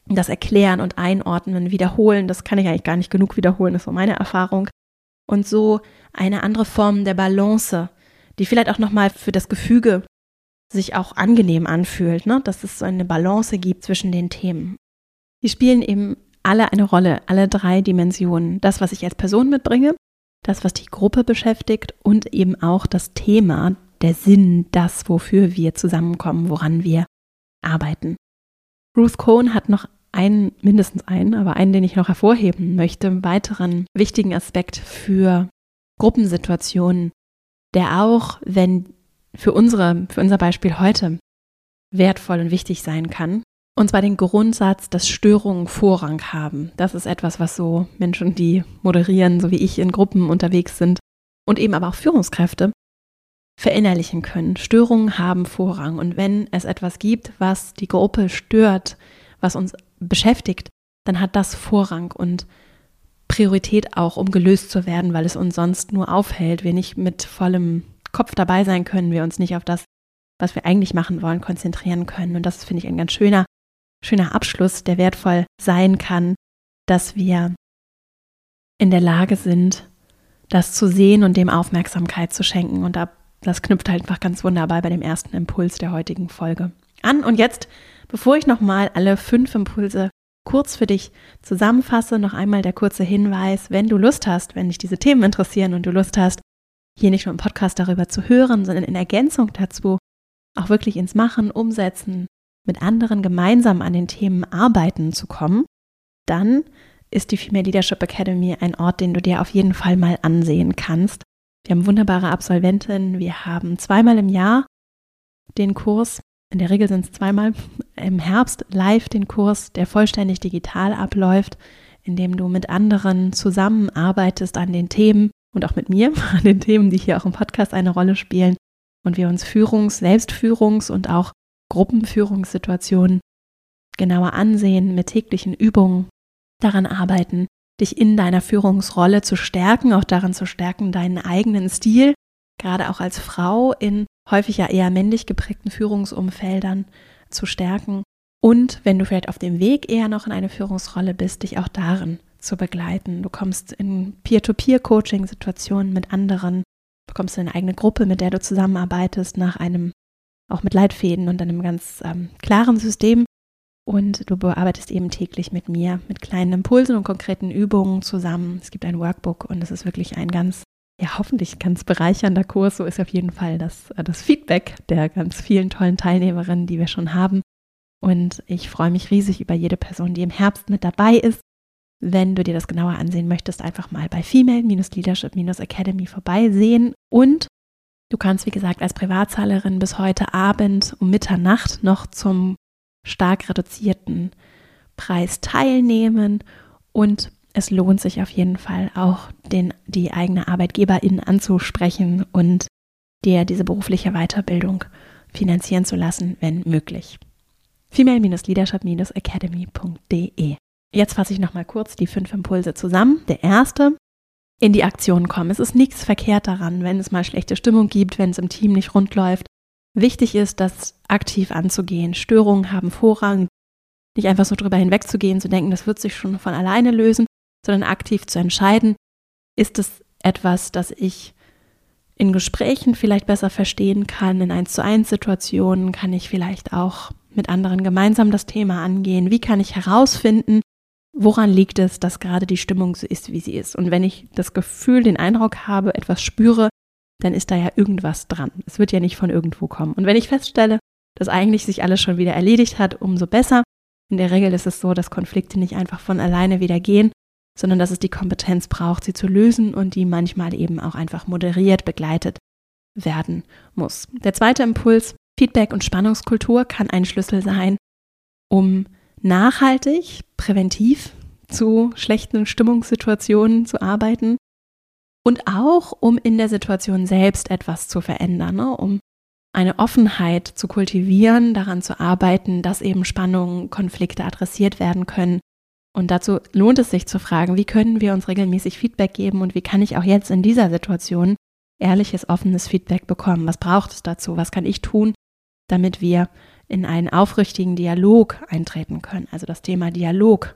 das erklären und einordnen, wiederholen, das kann ich eigentlich gar nicht genug wiederholen, das ist so meine Erfahrung. Und so eine andere Form der Balance die vielleicht auch nochmal für das Gefüge sich auch angenehm anfühlt, ne? dass es so eine Balance gibt zwischen den Themen. Die spielen eben alle eine Rolle, alle drei Dimensionen. Das, was ich als Person mitbringe, das, was die Gruppe beschäftigt und eben auch das Thema, der Sinn, das, wofür wir zusammenkommen, woran wir arbeiten. Ruth Cohn hat noch einen, mindestens einen, aber einen, den ich noch hervorheben möchte, einen weiteren wichtigen Aspekt für Gruppensituationen der auch, wenn für unsere, für unser Beispiel heute wertvoll und wichtig sein kann. Und zwar den Grundsatz, dass Störungen Vorrang haben. Das ist etwas, was so Menschen, die moderieren, so wie ich in Gruppen unterwegs sind und eben aber auch Führungskräfte verinnerlichen können. Störungen haben Vorrang. Und wenn es etwas gibt, was die Gruppe stört, was uns beschäftigt, dann hat das Vorrang. Und Priorität auch, um gelöst zu werden, weil es uns sonst nur aufhält, wir nicht mit vollem Kopf dabei sein können, wir uns nicht auf das, was wir eigentlich machen wollen, konzentrieren können. Und das finde ich ein ganz schöner, schöner Abschluss, der wertvoll sein kann, dass wir in der Lage sind, das zu sehen und dem Aufmerksamkeit zu schenken. Und das knüpft halt einfach ganz wunderbar bei dem ersten Impuls der heutigen Folge an. Und jetzt, bevor ich nochmal alle fünf Impulse kurz für dich zusammenfasse, noch einmal der kurze Hinweis, wenn du Lust hast, wenn dich diese Themen interessieren und du Lust hast, hier nicht nur im Podcast darüber zu hören, sondern in Ergänzung dazu auch wirklich ins Machen, Umsetzen, mit anderen gemeinsam an den Themen arbeiten zu kommen, dann ist die Female Leadership Academy ein Ort, den du dir auf jeden Fall mal ansehen kannst. Wir haben wunderbare Absolventinnen, wir haben zweimal im Jahr den Kurs in der Regel sind es zweimal im Herbst live den Kurs, der vollständig digital abläuft, in dem du mit anderen zusammenarbeitest an den Themen und auch mit mir an den Themen, die hier auch im Podcast eine Rolle spielen und wir uns Führungs-, Selbstführungs- und auch Gruppenführungssituationen genauer ansehen, mit täglichen Übungen daran arbeiten, dich in deiner Führungsrolle zu stärken, auch daran zu stärken, deinen eigenen Stil, gerade auch als Frau in häufig ja eher männlich geprägten Führungsumfeldern zu stärken. Und wenn du vielleicht auf dem Weg eher noch in eine Führungsrolle bist, dich auch darin zu begleiten. Du kommst in Peer-to-Peer-Coaching-Situationen mit anderen, bekommst eine eigene Gruppe, mit der du zusammenarbeitest, nach einem, auch mit Leitfäden und einem ganz ähm, klaren System. Und du bearbeitest eben täglich mit mir, mit kleinen Impulsen und konkreten Übungen zusammen. Es gibt ein Workbook und es ist wirklich ein ganz ja, hoffentlich ganz bereichernder Kurs. So ist auf jeden Fall das, äh, das Feedback der ganz vielen tollen Teilnehmerinnen, die wir schon haben. Und ich freue mich riesig über jede Person, die im Herbst mit dabei ist. wenn du dir das genauer ansehen möchtest, einfach mal bei Female-Leadership-Academy vorbeisehen. Und du kannst, wie gesagt, als Privatzahlerin bis heute Abend um Mitternacht noch zum stark reduzierten Preis teilnehmen. Und es lohnt sich auf jeden Fall auch, den, die eigene Arbeitgeberin anzusprechen und dir diese berufliche Weiterbildung finanzieren zu lassen, wenn möglich. Female-Leadership-Academy.de Jetzt fasse ich nochmal kurz die fünf Impulse zusammen. Der erste, in die Aktion kommen. Es ist nichts verkehrt daran, wenn es mal schlechte Stimmung gibt, wenn es im Team nicht rund läuft. Wichtig ist, das aktiv anzugehen. Störungen haben Vorrang. Nicht einfach so drüber hinwegzugehen, zu denken, das wird sich schon von alleine lösen, sondern aktiv zu entscheiden, ist es etwas, das ich in Gesprächen vielleicht besser verstehen kann, in 1 zu 1 Situationen kann ich vielleicht auch mit anderen gemeinsam das Thema angehen. Wie kann ich herausfinden, woran liegt es, dass gerade die Stimmung so ist, wie sie ist? Und wenn ich das Gefühl, den Eindruck habe, etwas spüre, dann ist da ja irgendwas dran. Es wird ja nicht von irgendwo kommen. Und wenn ich feststelle, dass eigentlich sich alles schon wieder erledigt hat, umso besser. In der Regel ist es so, dass Konflikte nicht einfach von alleine wieder gehen, sondern dass es die Kompetenz braucht, sie zu lösen und die manchmal eben auch einfach moderiert, begleitet werden muss. Der zweite Impuls, Feedback und Spannungskultur kann ein Schlüssel sein, um nachhaltig, präventiv zu schlechten Stimmungssituationen zu arbeiten und auch um in der Situation selbst etwas zu verändern, ne? um eine Offenheit zu kultivieren, daran zu arbeiten, dass eben Spannungen, Konflikte adressiert werden können. Und dazu lohnt es sich zu fragen, wie können wir uns regelmäßig Feedback geben und wie kann ich auch jetzt in dieser Situation ehrliches, offenes Feedback bekommen? Was braucht es dazu? Was kann ich tun, damit wir in einen aufrichtigen Dialog eintreten können. Also das Thema Dialog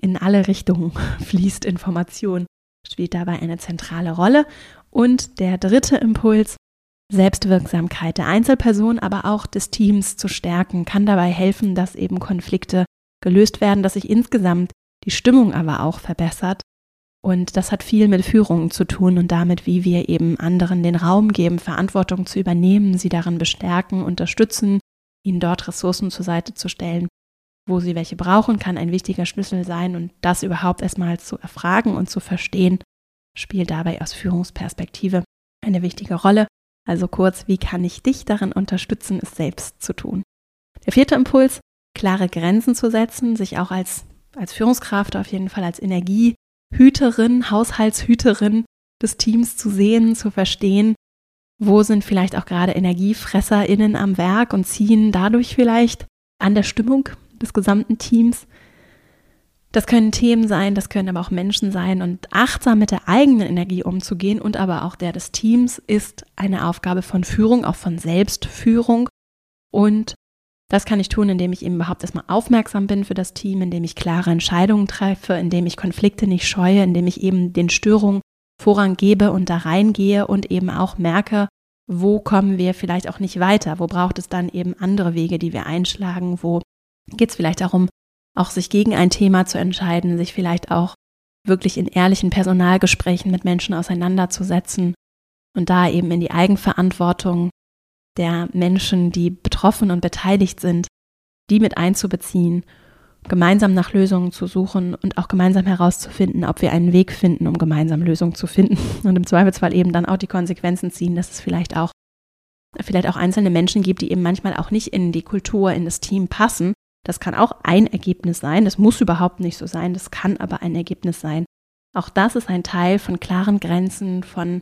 in alle Richtungen fließt Information, spielt dabei eine zentrale Rolle. Und der dritte Impuls, Selbstwirksamkeit der Einzelperson, aber auch des Teams zu stärken, kann dabei helfen, dass eben Konflikte gelöst werden, dass sich insgesamt die Stimmung aber auch verbessert. Und das hat viel mit Führung zu tun und damit, wie wir eben anderen den Raum geben, Verantwortung zu übernehmen, sie darin bestärken, unterstützen, ihnen dort Ressourcen zur Seite zu stellen, wo sie welche brauchen, kann ein wichtiger Schlüssel sein. Und das überhaupt erstmal zu erfragen und zu verstehen, spielt dabei aus Führungsperspektive eine wichtige Rolle. Also kurz, wie kann ich dich darin unterstützen, es selbst zu tun? Der vierte Impuls, klare Grenzen zu setzen, sich auch als, als Führungskraft auf jeden Fall als Energiehüterin, Haushaltshüterin des Teams zu sehen, zu verstehen, wo sind vielleicht auch gerade EnergiefresserInnen am Werk und ziehen dadurch vielleicht an der Stimmung des gesamten Teams? Das können Themen sein, das können aber auch Menschen sein und achtsam mit der eigenen Energie umzugehen und aber auch der des Teams ist eine Aufgabe von Führung, auch von Selbstführung und das kann ich tun, indem ich eben überhaupt erstmal aufmerksam bin für das Team, indem ich klare Entscheidungen treffe, indem ich Konflikte nicht scheue, indem ich eben den Störungen Vorrang gebe und da reingehe und eben auch merke, wo kommen wir vielleicht auch nicht weiter, wo braucht es dann eben andere Wege, die wir einschlagen, wo geht es vielleicht darum, auch sich gegen ein Thema zu entscheiden, sich vielleicht auch wirklich in ehrlichen Personalgesprächen mit Menschen auseinanderzusetzen und da eben in die Eigenverantwortung der Menschen, die betroffen und beteiligt sind, die mit einzubeziehen gemeinsam nach Lösungen zu suchen und auch gemeinsam herauszufinden, ob wir einen Weg finden, um gemeinsam Lösungen zu finden und im Zweifelsfall eben dann auch die Konsequenzen ziehen, dass es vielleicht auch vielleicht auch einzelne Menschen gibt, die eben manchmal auch nicht in die Kultur, in das Team passen. Das kann auch ein Ergebnis sein. Das muss überhaupt nicht so sein. Das kann aber ein Ergebnis sein. Auch das ist ein Teil von klaren Grenzen, von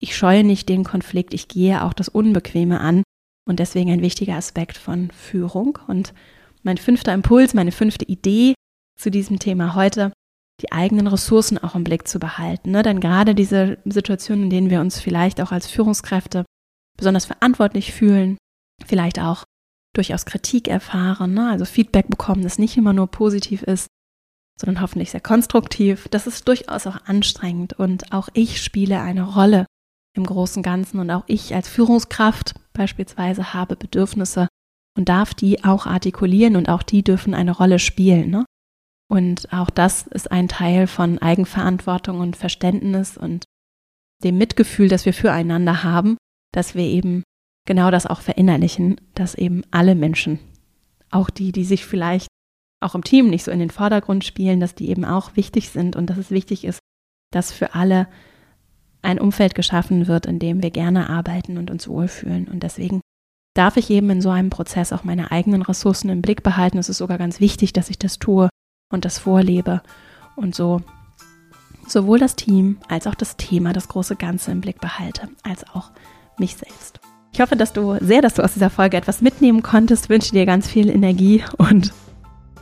ich scheue nicht den Konflikt, ich gehe auch das Unbequeme an und deswegen ein wichtiger Aspekt von Führung und mein fünfter Impuls, meine fünfte Idee zu diesem Thema heute, die eigenen Ressourcen auch im Blick zu behalten. Ne? Denn gerade diese Situationen, in denen wir uns vielleicht auch als Führungskräfte besonders verantwortlich fühlen, vielleicht auch durchaus Kritik erfahren, ne? also Feedback bekommen, das nicht immer nur positiv ist, sondern hoffentlich sehr konstruktiv. Das ist durchaus auch anstrengend und auch ich spiele eine Rolle im großen Ganzen und auch ich als Führungskraft beispielsweise habe Bedürfnisse und darf die auch artikulieren und auch die dürfen eine Rolle spielen. Ne? Und auch das ist ein Teil von Eigenverantwortung und Verständnis und dem Mitgefühl, das wir füreinander haben, dass wir eben genau das auch verinnerlichen, dass eben alle Menschen, auch die, die sich vielleicht auch im Team nicht so in den Vordergrund spielen, dass die eben auch wichtig sind und dass es wichtig ist, dass für alle ein Umfeld geschaffen wird, in dem wir gerne arbeiten und uns wohlfühlen. Und deswegen darf ich eben in so einem Prozess auch meine eigenen Ressourcen im Blick behalten. Es ist sogar ganz wichtig, dass ich das tue und das vorlebe und so sowohl das Team als auch das Thema, das große Ganze im Blick behalte, als auch mich selbst. Ich hoffe, dass du sehr, dass du aus dieser Folge etwas mitnehmen konntest. Wünsche dir ganz viel Energie und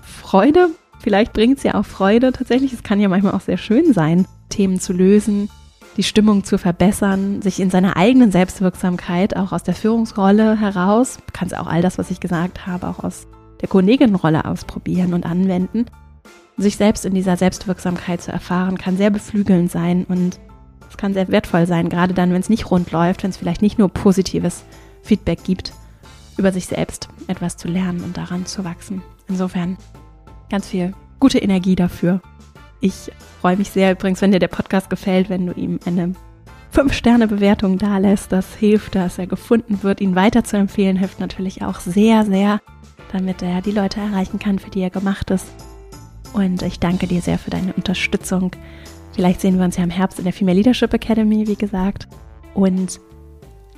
Freude. Vielleicht bringt es ja auch Freude. Tatsächlich, es kann ja manchmal auch sehr schön sein, Themen zu lösen, die Stimmung zu verbessern, sich in seiner eigenen Selbstwirksamkeit auch aus der Führungsrolle heraus, kannst auch all das, was ich gesagt habe, auch aus der Kolleginnenrolle ausprobieren und anwenden. Sich selbst in dieser Selbstwirksamkeit zu erfahren, kann sehr beflügelnd sein und es kann sehr wertvoll sein, gerade dann, wenn es nicht rund läuft, wenn es vielleicht nicht nur positives Feedback gibt, über sich selbst etwas zu lernen und daran zu wachsen. Insofern ganz viel gute Energie dafür. Ich freue mich sehr übrigens, wenn dir der Podcast gefällt, wenn du ihm eine 5-Sterne-Bewertung dalässt. Das hilft, dass er gefunden wird. Ihn weiter zu empfehlen hilft natürlich auch sehr, sehr, damit er die Leute erreichen kann, für die er gemacht ist. Und ich danke dir sehr für deine Unterstützung. Vielleicht sehen wir uns ja im Herbst in der Female Leadership Academy, wie gesagt. Und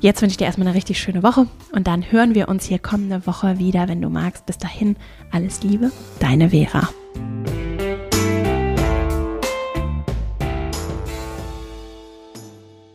jetzt wünsche ich dir erstmal eine richtig schöne Woche und dann hören wir uns hier kommende Woche wieder, wenn du magst. Bis dahin, alles Liebe, deine Vera.